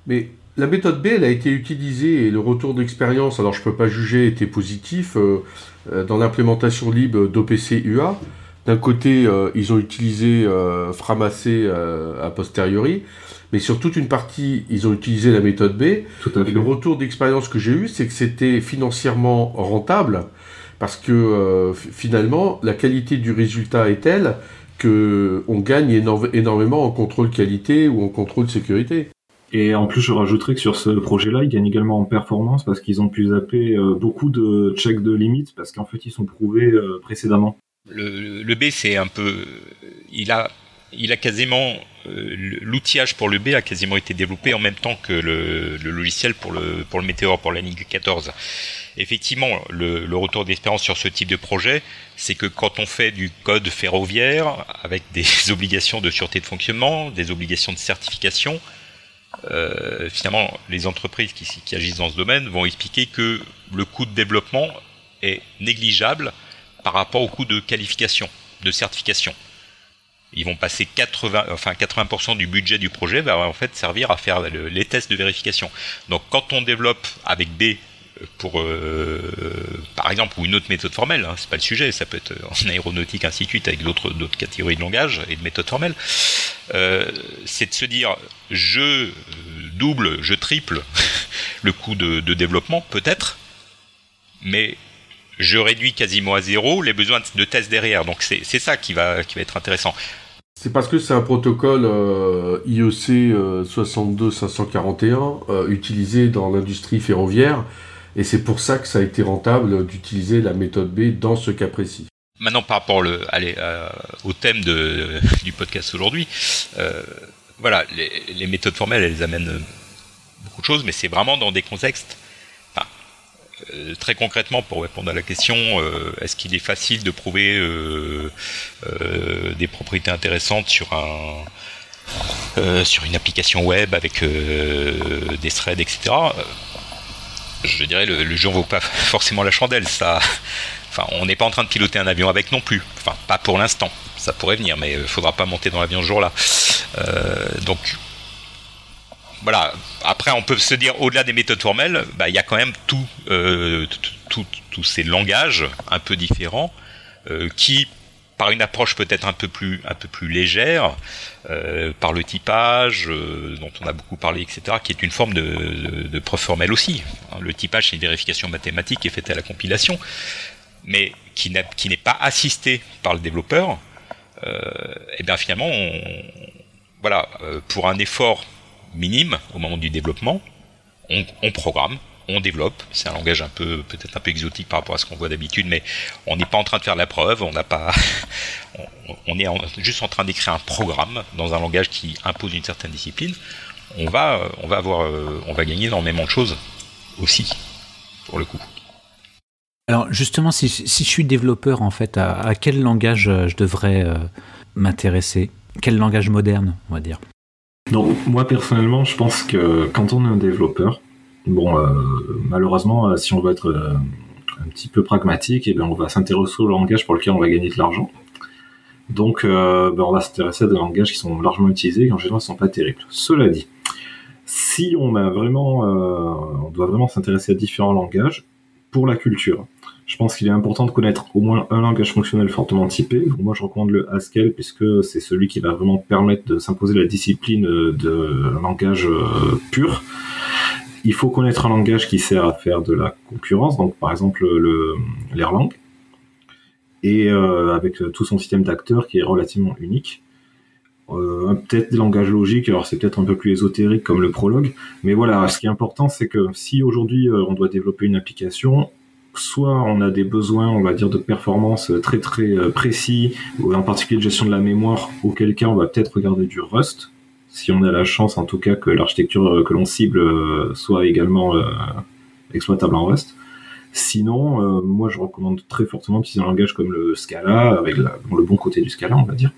Mais la méthode B, elle a été utilisée et le retour d'expérience, alors je peux pas juger, était positif euh, euh, dans l'implémentation libre d'OPC UA. D'un côté, ils ont utilisé Framassé a posteriori, mais sur toute une partie, ils ont utilisé la méthode B. Tout à fait. Et le retour d'expérience que j'ai eu, c'est que c'était financièrement rentable parce que euh, finalement, la qualité du résultat est telle que on gagne énormément en contrôle qualité ou en contrôle sécurité. Et en plus, je rajouterais que sur ce projet-là, ils gagnent également en performance parce qu'ils ont pu zapper euh, beaucoup de checks de limites parce qu'en fait, ils sont prouvés euh, précédemment. Le, le B, c'est un peu, il a il a quasiment l'outillage pour le B a quasiment été développé en même temps que le, logiciel pour le pour le Météore pour la Ligue 14. Effectivement, le, retour d'expérience sur ce type de projet, c'est que quand on fait du code ferroviaire avec des obligations de sûreté de fonctionnement, des obligations de certification, euh, finalement, les entreprises qui, agissent dans ce domaine vont expliquer que le coût de développement est négligeable par rapport au coût de qualification, de certification. Ils vont passer 80, enfin 80% du budget du projet va en fait servir à faire les tests de vérification. Donc, quand on développe avec B pour, euh, par exemple, ou une autre méthode formelle, hein, c'est pas le sujet, ça peut être en aéronautique, ainsi de suite, avec d'autres, catégories de langage et de méthodes formelles, euh, c'est de se dire, je double, je triple le coût de, développement, peut-être, mais je réduis quasiment à zéro les besoins de tests derrière. Donc c'est, ça qui va, qui va être intéressant. C'est parce que c'est un protocole euh, IEC 62541 utilisé dans l'industrie ferroviaire et c'est pour ça que ça a été rentable d'utiliser la méthode B dans ce cas précis. Maintenant, par rapport euh, au thème du podcast aujourd'hui, euh, voilà, les, méthodes formelles, elles amènent beaucoup de choses, mais c'est vraiment dans des contextes. Euh, très concrètement, pour répondre à la question, est-ce qu'il est facile de prouver des propriétés intéressantes sur un sur une application web avec des threads, etc je dirais, le, le jeu vaut pas forcément la chandelle. Ça, on n'est pas en train de piloter un avion avec non plus. Enfin, pas pour l'instant. Ça pourrait venir, mais il ne faudra pas monter dans l'avion ce jour-là. Euh, donc, voilà. Après, on peut se dire, au-delà des méthodes formelles, bah, il y a quand même euh, tous ces langages un peu différents euh, qui par une approche peut-être un peu plus légère, euh, par le typage euh, dont on a beaucoup parlé, etc., qui est une forme de, preuve formelle aussi. Hein, le typage, c'est une vérification mathématique qui est faite à la compilation, mais qui n'est pas assisté par le développeur. Euh, et bien finalement, voilà, pour un effort minime au moment du développement, on programme, on développe. C'est un langage un peu, peut-être un peu exotique par rapport à ce qu'on voit d'habitude, mais on n'est pas en train de faire la preuve. On n'a pas, on, est juste en train d'écrire un programme dans un langage qui impose une certaine discipline. On va, on va avoir, euh, on va gagner énormément de choses aussi, pour le coup. Alors justement, si, je suis développeur, en fait, à, quel langage euh, je devrais euh, m'intéresser? Quel langage moderne, on va dire? Donc moi personnellement, je pense que quand on est un développeur, Bon, euh, malheureusement, euh, si on veut être euh, un petit peu pragmatique, eh bien, on va s'intéresser au langage pour lequel on va gagner de l'argent. Donc, ben, on va s'intéresser à des langages qui sont largement utilisés et en général ne sont pas terribles. Cela dit, si on a vraiment, on doit vraiment s'intéresser à différents langages pour la culture. Je pense qu'il est important de connaître au moins un langage fonctionnel fortement typé. moi, je recommande le Haskell puisque c'est celui qui va vraiment permettre de s'imposer la discipline de langage pur il faut connaître un langage qui sert à faire de la concurrence, donc par exemple le l'Erlang, et euh, avec tout son système d'acteurs qui est relativement unique. Euh, peut-être des langages logiques, alors c'est peut-être un peu plus ésotérique comme le prologue, mais voilà, ce qui est important, c'est que si aujourd'hui euh, on doit développer une application, soit on a des besoins, on va dire, de performance très très précis, ou en particulier de gestion de la mémoire, auquel cas on va peut-être regarder du Rust, si on a la chance en tout cas que l'architecture euh, que l'on cible euh, soit également euh, exploitable en Rust. Sinon, moi je recommande très fortement d'utiliser un langage comme le Scala, avec le bon côté du Scala on va dire,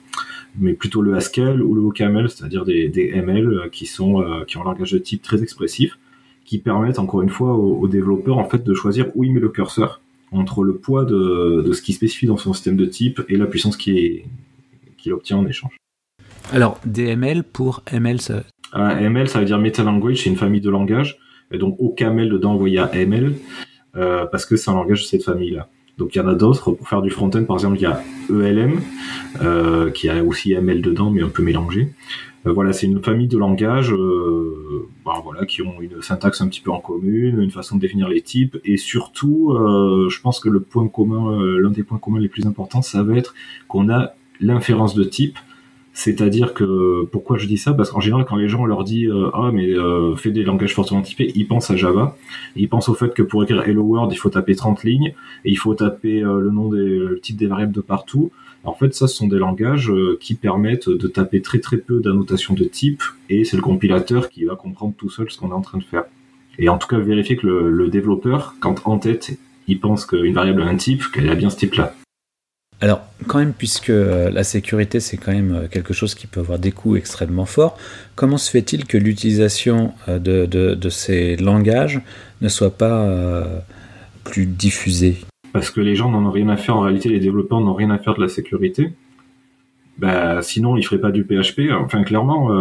mais plutôt le Haskell ou le OCaml, c'est-à-dire des, ML qui sont qui ont un langage de type très expressif, qui permettent encore une fois aux, développeurs en fait de choisir où il met le curseur entre le poids de, de ce qui spécifie dans son système de type et la puissance qu'il obtient en échange. Alors, DML pour ML, ça... ML, ça veut dire Meta Language, c'est une famille de langages. Et donc, au camel dedans, vous voyez ML, euh, parce que c'est un langage de cette famille-là. Donc, il y en a d'autres. Pour faire du front-end, par exemple, il y a ELM, euh, qui a aussi ML dedans, mais un peu mélangé. Euh, voilà, c'est une famille de langages ben, voilà, qui ont une syntaxe un petit peu en commune, une façon de définir les types, et surtout, je pense que le point commun, l'un des points communs les plus importants, ça va être qu'on a l'inférence de type c'est-à-dire que pourquoi je dis ça? Parce qu'en général, quand les gens leur disent euh, ah mais euh, fais des langages fortement typés, ils pensent à Java. Ils pensent au fait que pour écrire Hello World, il faut taper 30 lignes et il faut taper euh, le nom des le type des variables de partout. En fait, ça, ce sont des langages euh, qui permettent de taper très très peu d'annotations de type, et c'est le compilateur qui va comprendre tout seul ce qu'on est en train de faire. Et en tout cas, vérifier que le, le développeur, quand en tête, il pense qu'une variable a un type, qu'elle a bien ce type-là. Alors, quand même, puisque euh, la sécurité, c'est quand même euh, quelque chose qui peut avoir des coûts extrêmement forts, comment se fait-il que l'utilisation euh, de, ces langages ne soit pas plus diffusée? Parce que les gens n'en ont rien à faire, en réalité, les développeurs n'ont rien à faire de la sécurité. Bah, sinon, ils feraient pas du PHP. Enfin, clairement,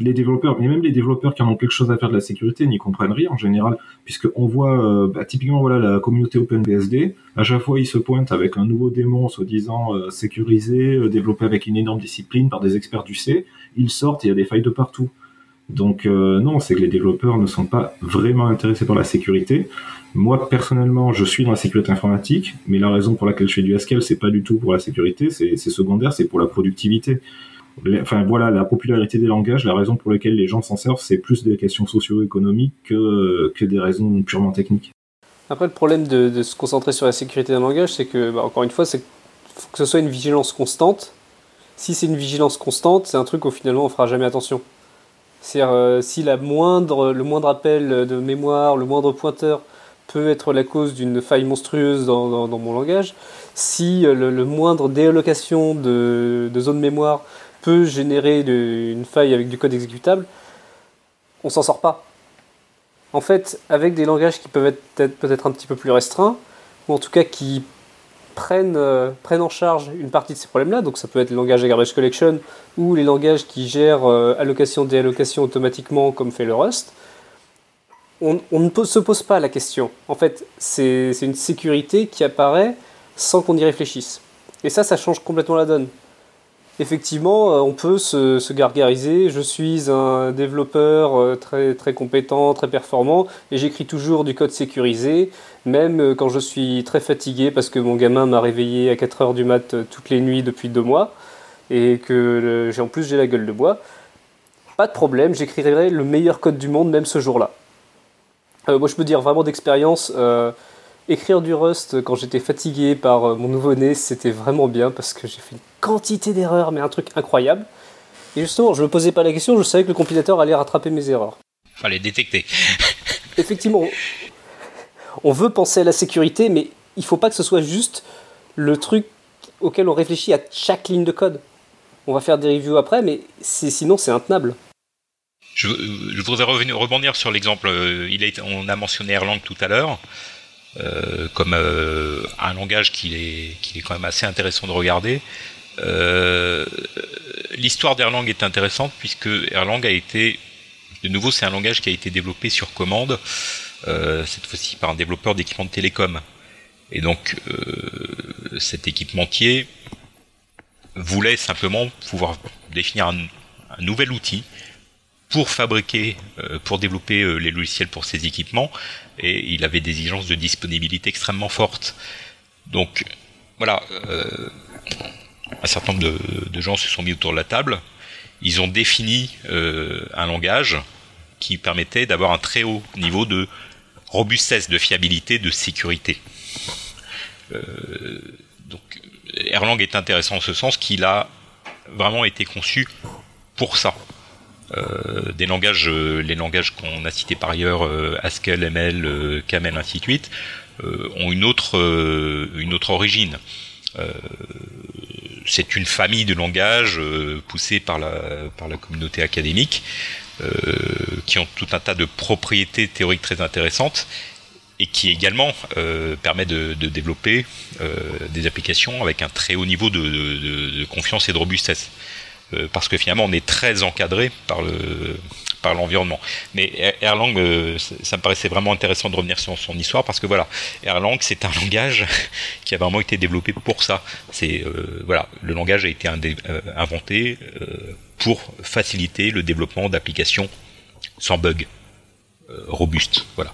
les développeurs, mais même les développeurs qui en ont quelque chose à faire de la sécurité n'y comprennent rien en général, puisque on voit euh, bah, typiquement voilà la communauté OpenBSD, à chaque fois ils se pointent avec un nouveau démon soi-disant euh, sécurisé, euh, développé avec une énorme discipline par des experts du C, ils sortent, il y a des failles de partout. Donc non, c'est que les développeurs ne sont pas vraiment intéressés par la sécurité. Moi personnellement, je suis dans la sécurité informatique, mais la raison pour laquelle je fais du Haskell, c'est pas du tout pour la sécurité, c'est secondaire, c'est pour la productivité enfin voilà, la popularité des langages, la raison pour laquelle les gens s'en servent, c'est plus des questions socio-économiques que, que des raisons purement techniques. Après, le problème de, se concentrer sur la sécurité d'un langage, c'est que, bah, encore une fois, c'est faut que ce soit une vigilance constante. Si c'est une vigilance constante, c'est un truc où finalement on fera jamais attention. C'est-à-dire, euh, si la moindre, le moindre appel de mémoire, le moindre pointeur peut être la cause d'une faille monstrueuse dans, mon langage, si euh, le, le moindre déallocation de, de zone mémoire peut générer une faille avec du code exécutable, on s'en sort pas. En fait, avec des langages qui peuvent être peut-être un petit peu plus restreints, ou en tout cas qui prennent, euh, prennent en charge une partie de ces problèmes-là, donc ça peut être le langage de garbage collection ou les langages qui gèrent euh, allocation, déallocation automatiquement comme fait le Rust, on, ne se pose pas la question. En fait, c'est une sécurité qui apparaît sans qu'on y réfléchisse. Et ça, ça change complètement la donne effectivement, euh, on peut se, se, gargariser. Je suis un développeur euh, très, compétent, très performant, et j'écris toujours du code sécurisé, même euh, quand je suis très fatigué parce que mon gamin m'a réveillé à 4 heures du mat toutes les nuits depuis deux mois, et que j'ai en plus j'ai la gueule de bois. Pas de problème, j'écrirai le meilleur code du monde même ce jour-là. Moi, je peux dire vraiment d'expérience. Écrire du Rust quand j'étais fatigué par mon nouveau-né, c'était vraiment bien parce que j'ai fait quantité d'erreurs, mais un truc incroyable. Et justement, je me posais pas la question, je savais que le compilateur allait rattraper mes erreurs. Fallait détecter. Effectivement, on veut penser à la sécurité, mais il faut pas que ce soit juste le truc auquel on réfléchit à chaque ligne de code. On va faire des reviews après, mais sinon c'est intenable. Je, je, voudrais revenir, rebondir sur l'exemple. Il a, on a mentionné Erlang tout à l'heure. Euh, comme euh, un langage qui est, qui est quand même assez intéressant de regarder. Euh, L'histoire d'Erlang est intéressante puisque Erlang a été, de nouveau, c'est un langage qui a été développé sur commande, euh, cette fois-ci par un développeur d'équipement de télécom. Et donc, euh, cet équipementier voulait simplement pouvoir définir un, nouvel outil pour fabriquer, pour développer les logiciels pour ses équipements, et il avait des exigences de disponibilité extrêmement fortes. Donc, voilà, un certain nombre de, gens se sont mis autour de la table. Ils ont défini euh, un langage qui permettait d'avoir un très haut niveau de robustesse, de fiabilité, de sécurité. Euh, donc, Erlang est intéressant en ce sens qu'il a vraiment été conçu pour ça. Euh, des langages, les langages qu'on a cités par ailleurs, Haskell, ML, Camel, ainsi de suite, ont une autre origine c'est une famille de langages euh, poussés par la, par la communauté académique euh, qui ont tout un tas de propriétés théoriques très intéressantes et qui également euh, permet de, de développer des applications avec un très haut niveau de confiance et de robustesse. parce que finalement on est très encadré par le, par l'environnement. Mais Erlang, euh, ça me paraissait vraiment intéressant de revenir sur son histoire parce que voilà, Erlang, c'est un langage qui a vraiment été développé pour ça. C'est euh, voilà, le langage a été euh, inventé pour faciliter le développement d'applications sans bug, robustes. Voilà.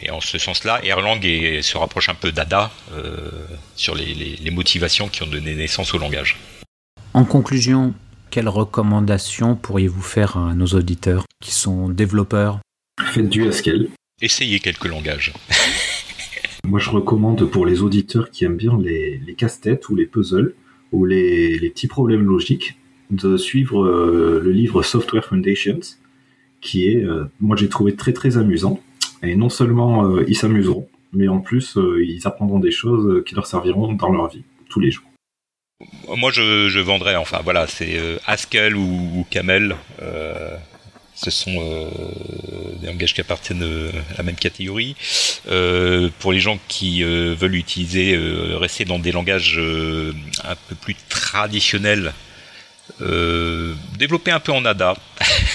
Et en ce sens-là, Erlang se rapproche un peu d'ADA sur les motivations qui ont donné naissance au langage. En conclusion, quelles recommandations pourriez-vous faire à nos auditeurs qui sont développeurs? Faites du Haskell. Essayez quelques langages. Moi, je recommande pour les auditeurs qui aiment bien les, casse-têtes ou les puzzles ou les, petits problèmes logiques de suivre euh, le livre Software Foundations, qui est, euh, moi, j'ai trouvé très très amusant. Et non seulement euh, ils s'amuseront, mais en plus, ils apprendront des choses qui leur serviront dans leur vie tous les jours. Moi, je, je vendrais, enfin voilà, c'est Haskell ou, Camel ce sont euh, des langages qui appartiennent euh, à la même catégorie. Euh, pour les gens qui veulent utiliser, rester dans des langages un peu plus traditionnels, développer un peu en ADA.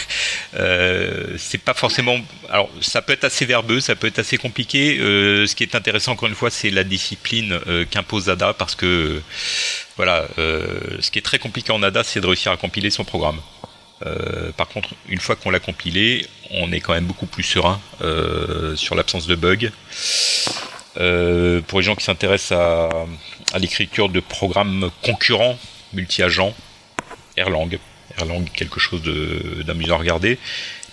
c'est pas forcément. Alors, ça peut être assez verbeux, ça peut être assez compliqué. ce qui est intéressant, encore une fois, c'est la discipline qu'impose ADA, parce que voilà, ce qui est très compliqué en ADA, c'est de réussir à compiler son programme. Euh, par contre, une fois qu'on l'a compilé, on est quand même beaucoup plus serein euh, sur l'absence de bugs. Euh, pour les gens qui s'intéressent à, l'écriture de programmes concurrents, multi-agents, Erlang. Erlang, quelque chose d'amusant à regarder.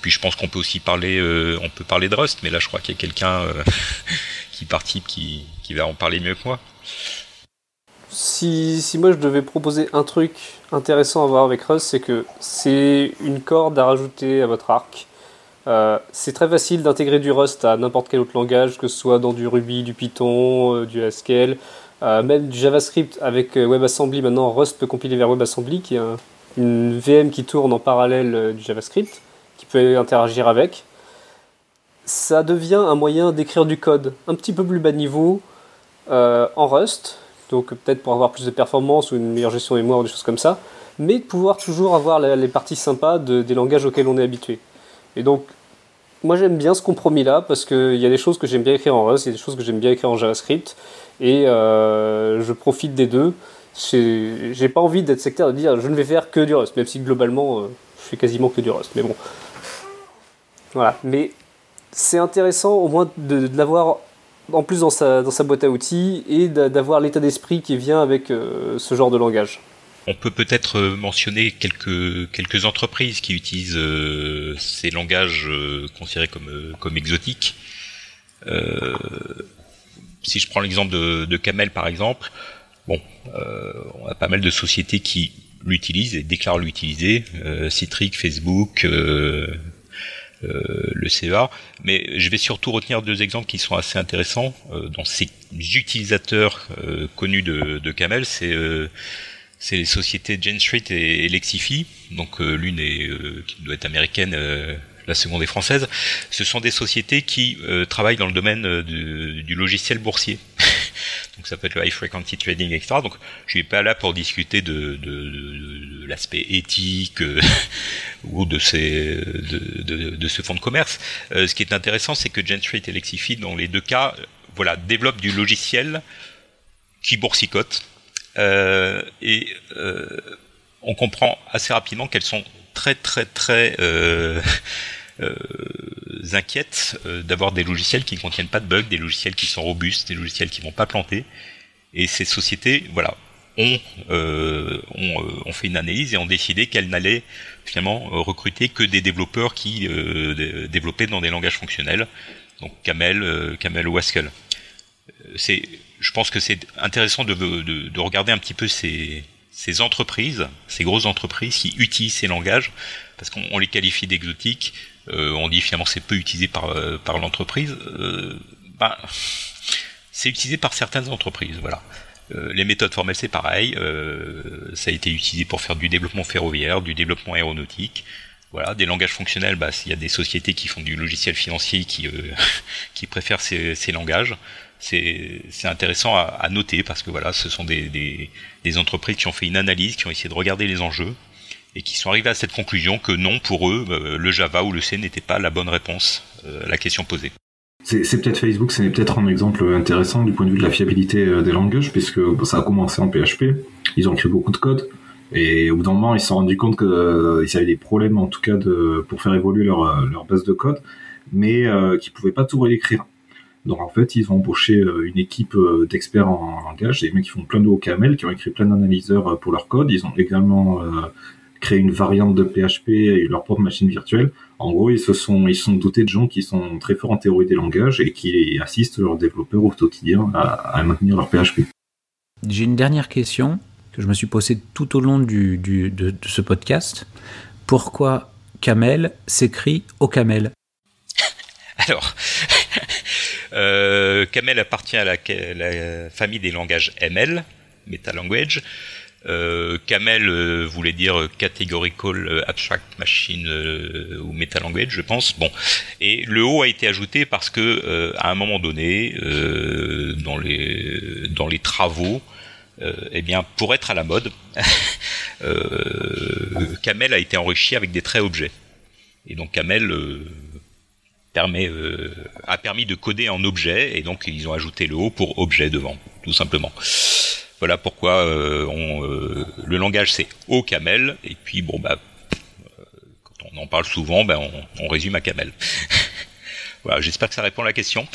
Puis je pense qu'on peut aussi parler, on peut parler de Rust, mais là je crois qu'il y a quelqu'un qui participe qui, va en parler mieux que moi si, moi je devais proposer un truc intéressant à voir avec Rust, c'est que c'est une corde à rajouter à votre arc. Euh, c'est très facile d'intégrer du Rust à n'importe quel autre langage, que ce soit dans du Ruby, du Python, euh, du Haskell, euh, même du JavaScript avec WebAssembly. Maintenant, Rust peut compiler vers WebAssembly, qui est une VM qui tourne en parallèle du JavaScript, qui peut interagir avec. Ça devient un moyen d'écrire du code un petit peu plus bas niveau en Rust, donc peut-être pour avoir plus de performance ou une meilleure gestion de mémoire ou des choses comme ça, mais pouvoir toujours avoir les parties sympas des langages auxquels on est habitué. Et donc, moi j'aime bien ce compromis-là parce qu'il y a des choses que j'aime bien écrire en Rust, il y a des choses que j'aime bien écrire en JavaScript, et euh, je profite des deux. J'ai pas envie d'être sectaire de dire je ne vais faire que du Rust, même si globalement euh, je fais quasiment que du Rust. Mais bon. Voilà. Mais c'est intéressant au moins de l'avoir en plus dans sa, dans sa boîte à outils et d'avoir l'état d'esprit qui vient avec euh, ce genre de langage. On peut peut-être euh, mentionner quelques, quelques entreprises qui utilisent ces langages considérés comme, comme exotiques. si je prends l'exemple de, de, Camel par exemple, bon, on a pas mal de sociétés qui l'utilisent et déclarent l'utiliser. Citric, Facebook, euh, le CEA. Mais je vais surtout retenir deux exemples qui sont assez intéressants euh, dans ces utilisateurs euh, connus de, Camel. C'est les sociétés Jane Street et, Lexify. Donc l'une est qui doit être américaine, la seconde est française. Ce sont des sociétés qui travaillent dans le domaine du logiciel boursier. donc ça peut être le high frequency trading, etc. Donc je suis pas là pour discuter de, de, l'aspect éthique euh, ou de, ces, de, ce fonds de commerce. Euh, ce qui est intéressant, c'est que Street et Lexify, dans les deux cas, euh, voilà, développent du logiciel qui boursicote. et on comprend assez rapidement qu'elles sont très très très euh, inquiètent euh, d'avoir des logiciels qui ne contiennent pas de bugs, des logiciels qui sont robustes, des logiciels qui vont pas planter. Et ces sociétés, voilà, ont, euh, ont, fait une analyse et ont décidé qu'elles n'allaient finalement recruter que des développeurs qui développaient dans des langages fonctionnels, donc Camel, Camel ou Haskell. C'est, je pense que c'est intéressant de, de, de, regarder un petit peu ces, ces entreprises, ces grosses entreprises qui utilisent ces langages, parce qu'on les qualifie d'exotiques, euh, on dit finalement c'est peu utilisé par, euh, par l'entreprise, euh, ben, c'est utilisé par certaines entreprises, voilà. les méthodes formelles c'est pareil, ça a été utilisé pour faire du développement ferroviaire, du développement aéronautique, voilà, des langages fonctionnels, bah, il y a des sociétés qui font du logiciel financier qui, qui préfèrent ces, ces langages. C'est intéressant à, à, noter parce que voilà, ce sont des, des, des, entreprises qui ont fait une analyse, qui ont essayé de regarder les enjeux et qui sont arrivés à cette conclusion que non, pour eux, euh, le Java ou le C n'était pas la bonne réponse euh, à la question posée. C'est peut-être Facebook, c'est peut-être un exemple intéressant du point de vue de la fiabilité euh, des langages, puisque ça a commencé en PHP, ils ont écrit beaucoup de code, et au bout d'un moment, ils se sont rendus compte qu'ils avaient des problèmes, en tout cas, pour faire évoluer leur, base de code, mais qu'ils pouvaient pas tout réécrire. Donc en fait, ils ont embauché une équipe d'experts en langage, des mecs qui font plein de OCaml, qui ont écrit plein d'analyseurs pour leur code. Ils ont également créer une variante de PHP et leur propre machine virtuelle. En gros, ils se sont, ils sont dotés de gens qui sont très forts en théorie des langages et qui assistent leurs développeurs au quotidien à, maintenir leur PHP. J'ai une dernière question que je me suis posée tout au long du, de, de, ce podcast. Pourquoi Camel s'écrit au Camel Alors, euh, Camel appartient à la, la, famille des langages ML, Meta Language. Euh, Camel euh, voulait dire Categorical euh, Abstract Machine euh, ou Meta Language, je pense. Bon, et le O a été ajouté parce que à un moment donné, dans les dans les travaux, eh bien, pour être à la mode, Camel a été enrichi avec des traits objets. Et donc Camel permet, a permis de coder en objet, et donc ils ont ajouté le O pour objet devant, tout simplement. Voilà pourquoi euh, on, euh, le langage c'est au camel et puis bon bah euh, quand on en parle souvent, ben on, résume à camel. voilà, j'espère que ça répond à la question.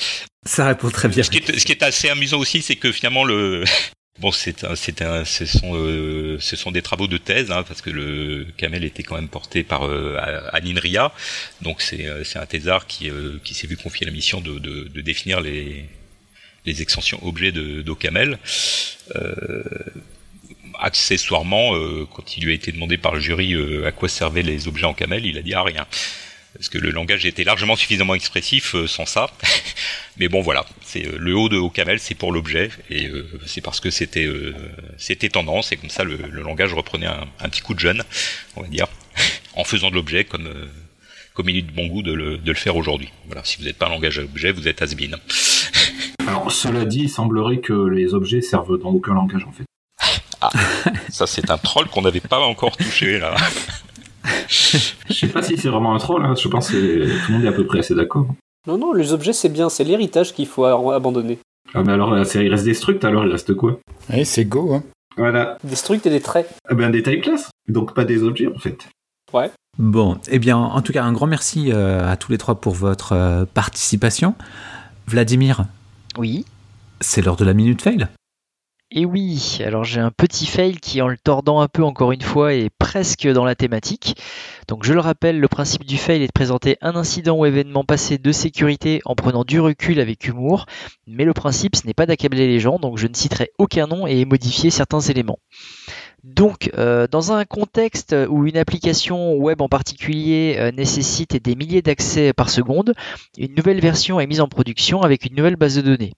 Ça répond très bien. Ce qui est, ce qui est assez amusant aussi, c'est que finalement le Bon, c'est un, c'est un, ce sont, ce sont des travaux de thèse, hein, parce que le Camel était quand même porté par euh, Ria, donc c'est, c'est un thésard qui, qui s'est vu confier la mission de, de, de définir les, les extensions objets de d'OCaml. Euh, accessoirement, euh, quand il lui a été demandé par le jury euh, à quoi servaient les objets en camel, il a dit à rien. Parce que le langage était largement suffisamment expressif sans ça. Mais bon voilà, c'est le haut de OCaml, c'est pour l'objet et c'est parce que c'était c'était tendance et comme ça le, langage reprenait un, petit coup de jeune, on va dire, en faisant de l'objet comme comme il est de bon goût de le, de le faire aujourd'hui. Voilà, si vous n'êtes pas un langage objet, vous êtes has Alors, cela dit, il semblerait que les objets servent dans aucun langage en fait. Ah, ça c'est un troll qu'on n'avait pas encore touché là. Je sais pas si c'est vraiment un troll, hein. je pense que tout le monde est à peu près assez d'accord. Non, non, les objets c'est bien, c'est l'héritage qu'il faut abandonner. Ah, mais alors la série reste destruct, alors il reste quoi? Oui, c'est Go, hein. Voilà. Destruct et des traits. Ah ben des type classes, donc pas des objets en fait. Ouais. Bon, eh bien, en tout cas, un grand merci euh, à tous les trois pour votre euh, participation. Vladimir, oui. C'est l'heure de la minute fail. Et oui, alors j'ai un petit fail qui, en le tordant un peu encore une fois, est presque dans la thématique. Donc je le rappelle, le principe du fail est de présenter un incident ou événement passé de sécurité en prenant du recul avec humour, mais le principe ce n'est pas d'accabler les gens, donc je ne citerai aucun nom et modifier certains éléments. Donc, euh, dans un contexte où une application web en particulier euh, nécessite des milliers d'accès par seconde, une nouvelle version est mise en production avec une nouvelle base de données.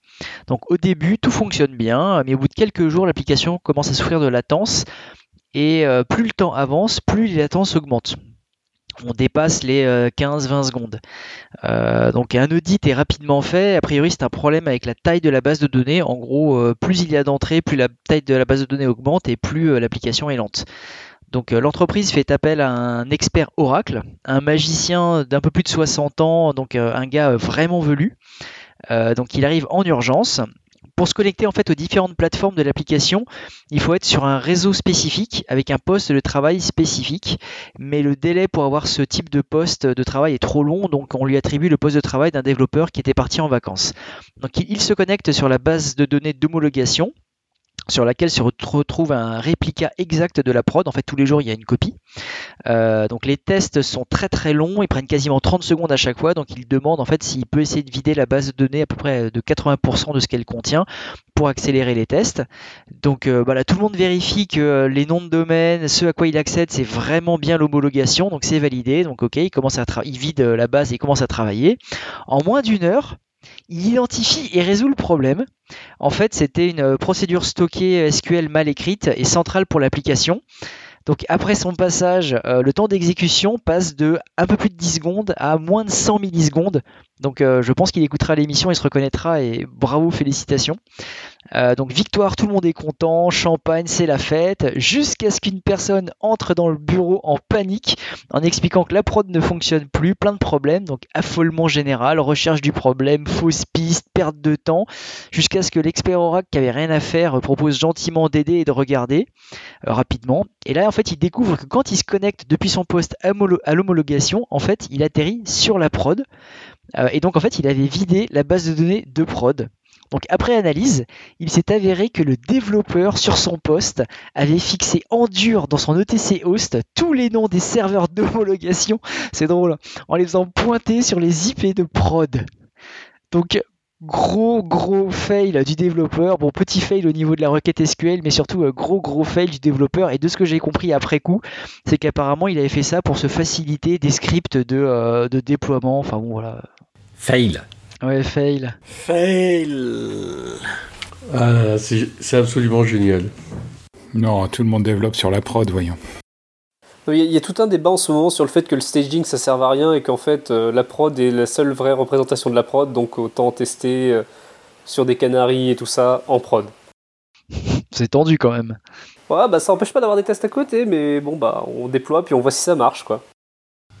Donc, au début, tout fonctionne bien, mais au bout de quelques jours, l'application commence à souffrir de latence et euh, plus le temps avance, plus les latences augmentent on dépasse les 15-20 euh, secondes. Euh, donc un audit est rapidement fait. A priori, c'est un problème avec la taille de la base de données. En gros, euh, plus il y a d'entrées, plus la taille de la base de données augmente et plus l'application est lente. Donc l'entreprise fait appel à un expert Oracle, un magicien d'un peu plus de 60 ans, donc un gars vraiment velu. donc il arrive en urgence pour se connecter en fait aux différentes plateformes de l'application, il faut être sur un réseau spécifique avec un poste de travail spécifique. Mais le délai pour avoir ce type de poste de travail est trop long, donc on lui attribue le poste de travail d'un développeur qui était parti en vacances. Donc il se connecte sur la base de données d'homologation sur laquelle se retrouve un réplica exact de la prod. En fait, tous les jours, il y a une copie. Euh, donc les tests sont très très longs, ils prennent quasiment 30 secondes à chaque fois. Donc il demande en fait s'il peut essayer de vider la base de données à peu près de 80% de ce qu'elle contient pour accélérer les tests. Donc euh, voilà, tout le monde vérifie que les noms de domaine, ce à quoi il accède, c'est vraiment bien l'homologation. Donc c'est validé. Donc ok, il commence à il vide la base et il commence à travailler. En moins d'une heure, il identifie et résout le problème. En fait, c'était une euh, procédure stockée SQL mal écrite et centrale pour l'application. Donc après son passage, euh, le temps d'exécution passe de un peu plus de 10 secondes à moins de 100 millisecondes. Donc euh, je pense qu'il écoutera l'émission et se reconnaîtra et bravo, félicitations. Euh, donc victoire, tout le monde est content, champagne, c'est la fête, jusqu'à ce qu'une personne entre dans le bureau en panique en expliquant que la prod ne fonctionne plus, plein de problèmes, donc affolement général, recherche du problème, fausse piste, perte de temps, jusqu'à ce que l'expert Oracle qui avait rien à faire propose gentiment d'aider et de regarder rapidement. Et là en fait il découvre que quand il se connecte depuis son poste à l'homologation, en fait il atterrit sur la prod. Euh, et donc en fait il avait vidé la base de données de prod. Donc après analyse, il s'est avéré que le développeur sur son poste avait fixé en dur dans son ETC host tous les noms des serveurs d'homologation, c'est drôle, hein, en les faisant pointer sur les IP de prod. Donc gros gros fail du développeur, bon petit fail au niveau de la requête SQL, mais surtout euh, gros gros fail du développeur. Et de ce que j'ai compris après coup, c'est qu'apparemment il avait fait ça pour se faciliter des scripts de, euh, de déploiement. Enfin bon voilà. Fail. Ouais, fail. Fail. Ah, c'est absolument génial. Non, tout le monde développe sur la prod, voyons. Il y, a, il y a tout un débat en ce moment sur le fait que le staging ça sert à rien et qu'en fait euh, la prod est la seule vraie représentation de la prod, donc autant tester euh, sur des canaries et tout ça en prod. C'est tendu quand même. Ouais, bah ça empêche pas d'avoir des tests à côté, mais bon, bah on déploie puis on voit si ça marche quoi.